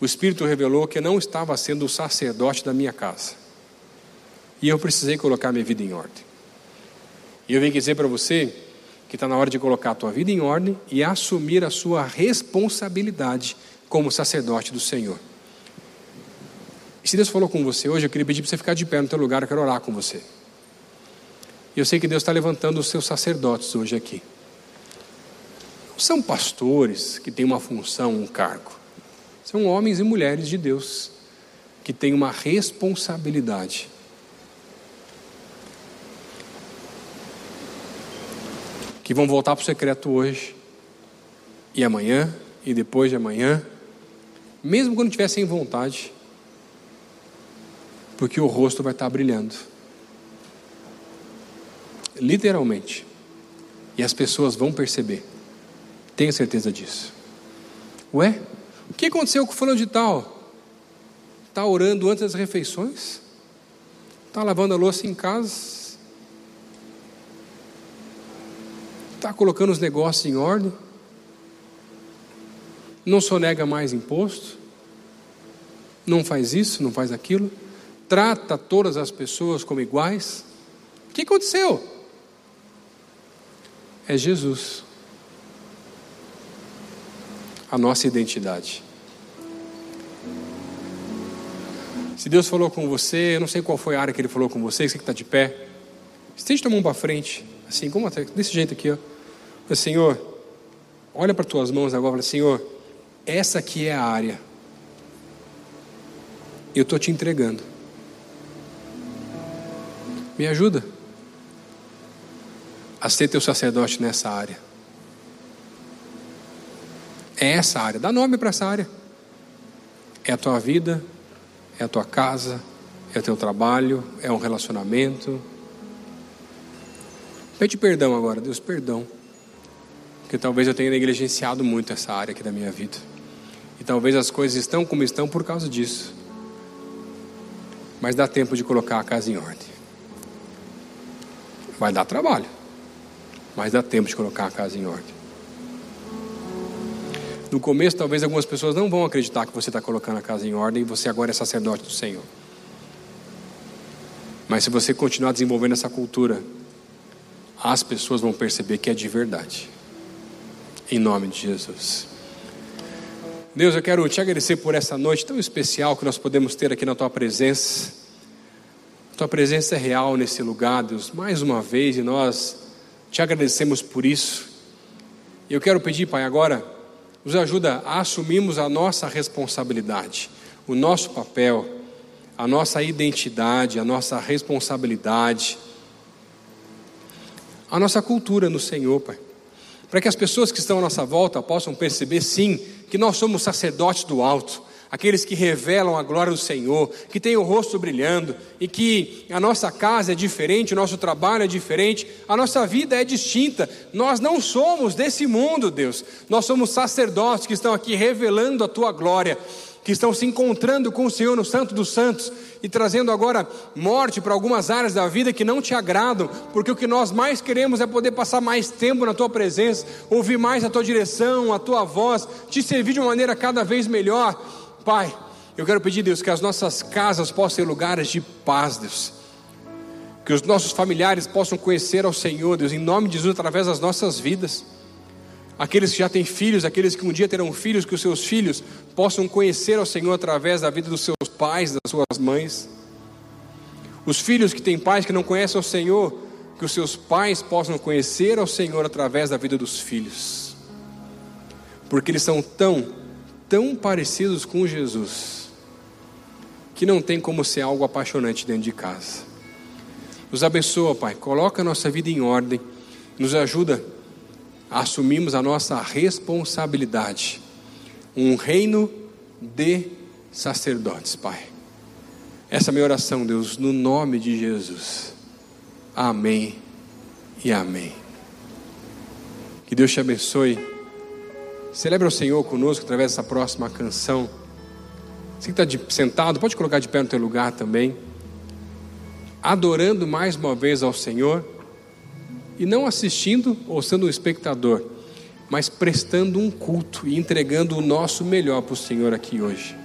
o Espírito revelou que eu não estava sendo o sacerdote da minha casa. E eu precisei colocar minha vida em ordem. E eu venho dizer para você que está na hora de colocar a tua vida em ordem e assumir a sua responsabilidade como sacerdote do Senhor. E se Deus falou com você hoje, eu queria pedir para você ficar de pé no teu lugar, eu quero orar com você. E eu sei que Deus está levantando os seus sacerdotes hoje aqui. Não são pastores que têm uma função, um cargo. São homens e mulheres de Deus que têm uma responsabilidade. Que vão voltar para o secreto hoje, e amanhã, e depois de amanhã, mesmo quando tivessem vontade, porque o rosto vai estar brilhando. Literalmente. E as pessoas vão perceber. Tenha certeza disso. Ué, o que aconteceu com o fulano de tal? Está orando antes das refeições? Está lavando a louça em casa? Está colocando os negócios em ordem? Não sonega mais imposto? Não faz isso, não faz aquilo? trata todas as pessoas como iguais? O que aconteceu? É Jesus, a nossa identidade. Se Deus falou com você, eu não sei qual foi a área que Ele falou com você, você que está de pé, estende tua mão para frente, assim, como até, desse jeito aqui, ó. Senhor, olha para tuas mãos agora fala, Senhor, essa aqui é a área. Eu estou te entregando. Me ajuda a ser teu sacerdote nessa área. É essa área, dá nome para essa área. É a tua vida, é a tua casa, é o teu trabalho, é um relacionamento. Pede perdão agora, Deus, perdão. Porque talvez eu tenha negligenciado muito essa área aqui da minha vida. E talvez as coisas estão como estão por causa disso. Mas dá tempo de colocar a casa em ordem. Vai dar trabalho. Mas dá tempo de colocar a casa em ordem. No começo, talvez algumas pessoas não vão acreditar que você está colocando a casa em ordem e você agora é sacerdote do Senhor. Mas se você continuar desenvolvendo essa cultura, as pessoas vão perceber que é de verdade. Em nome de Jesus. Deus, eu quero te agradecer por essa noite tão especial que nós podemos ter aqui na tua presença. Tua presença é real nesse lugar, Deus, mais uma vez, e nós te agradecemos por isso. E eu quero pedir, Pai, agora nos ajuda a assumirmos a nossa responsabilidade, o nosso papel, a nossa identidade, a nossa responsabilidade, a nossa cultura no Senhor, Pai. Para que as pessoas que estão à nossa volta possam perceber, sim, que nós somos sacerdotes do alto, aqueles que revelam a glória do Senhor, que têm o rosto brilhando e que a nossa casa é diferente, o nosso trabalho é diferente, a nossa vida é distinta. Nós não somos desse mundo, Deus. Nós somos sacerdotes que estão aqui revelando a tua glória, que estão se encontrando com o Senhor no Santo dos Santos e trazendo agora morte para algumas áreas da vida que não te agradam, porque o que nós mais queremos é poder passar mais tempo na tua presença, ouvir mais a tua direção, a tua voz, te servir de uma maneira cada vez melhor. Pai, eu quero pedir, Deus, que as nossas casas possam ser lugares de paz, Deus. Que os nossos familiares possam conhecer ao Senhor, Deus, em nome de Jesus, através das nossas vidas. Aqueles que já têm filhos, aqueles que um dia terão filhos, que os seus filhos possam conhecer ao Senhor através da vida dos seus pais, das suas mães. Os filhos que têm pais que não conhecem ao Senhor, que os seus pais possam conhecer ao Senhor através da vida dos filhos. Porque eles são tão tão parecidos com Jesus que não tem como ser algo apaixonante dentro de casa. Nos abençoa, Pai, coloca a nossa vida em ordem, nos ajuda a assumirmos a nossa responsabilidade, um reino de sacerdotes, Pai. Essa é a minha oração, Deus, no nome de Jesus. Amém e amém. Que Deus te abençoe. Celebra o Senhor conosco através dessa próxima canção. Você que está sentado, pode colocar de pé no teu lugar também. Adorando mais uma vez ao Senhor. E não assistindo ou sendo um espectador, mas prestando um culto e entregando o nosso melhor para o Senhor aqui hoje.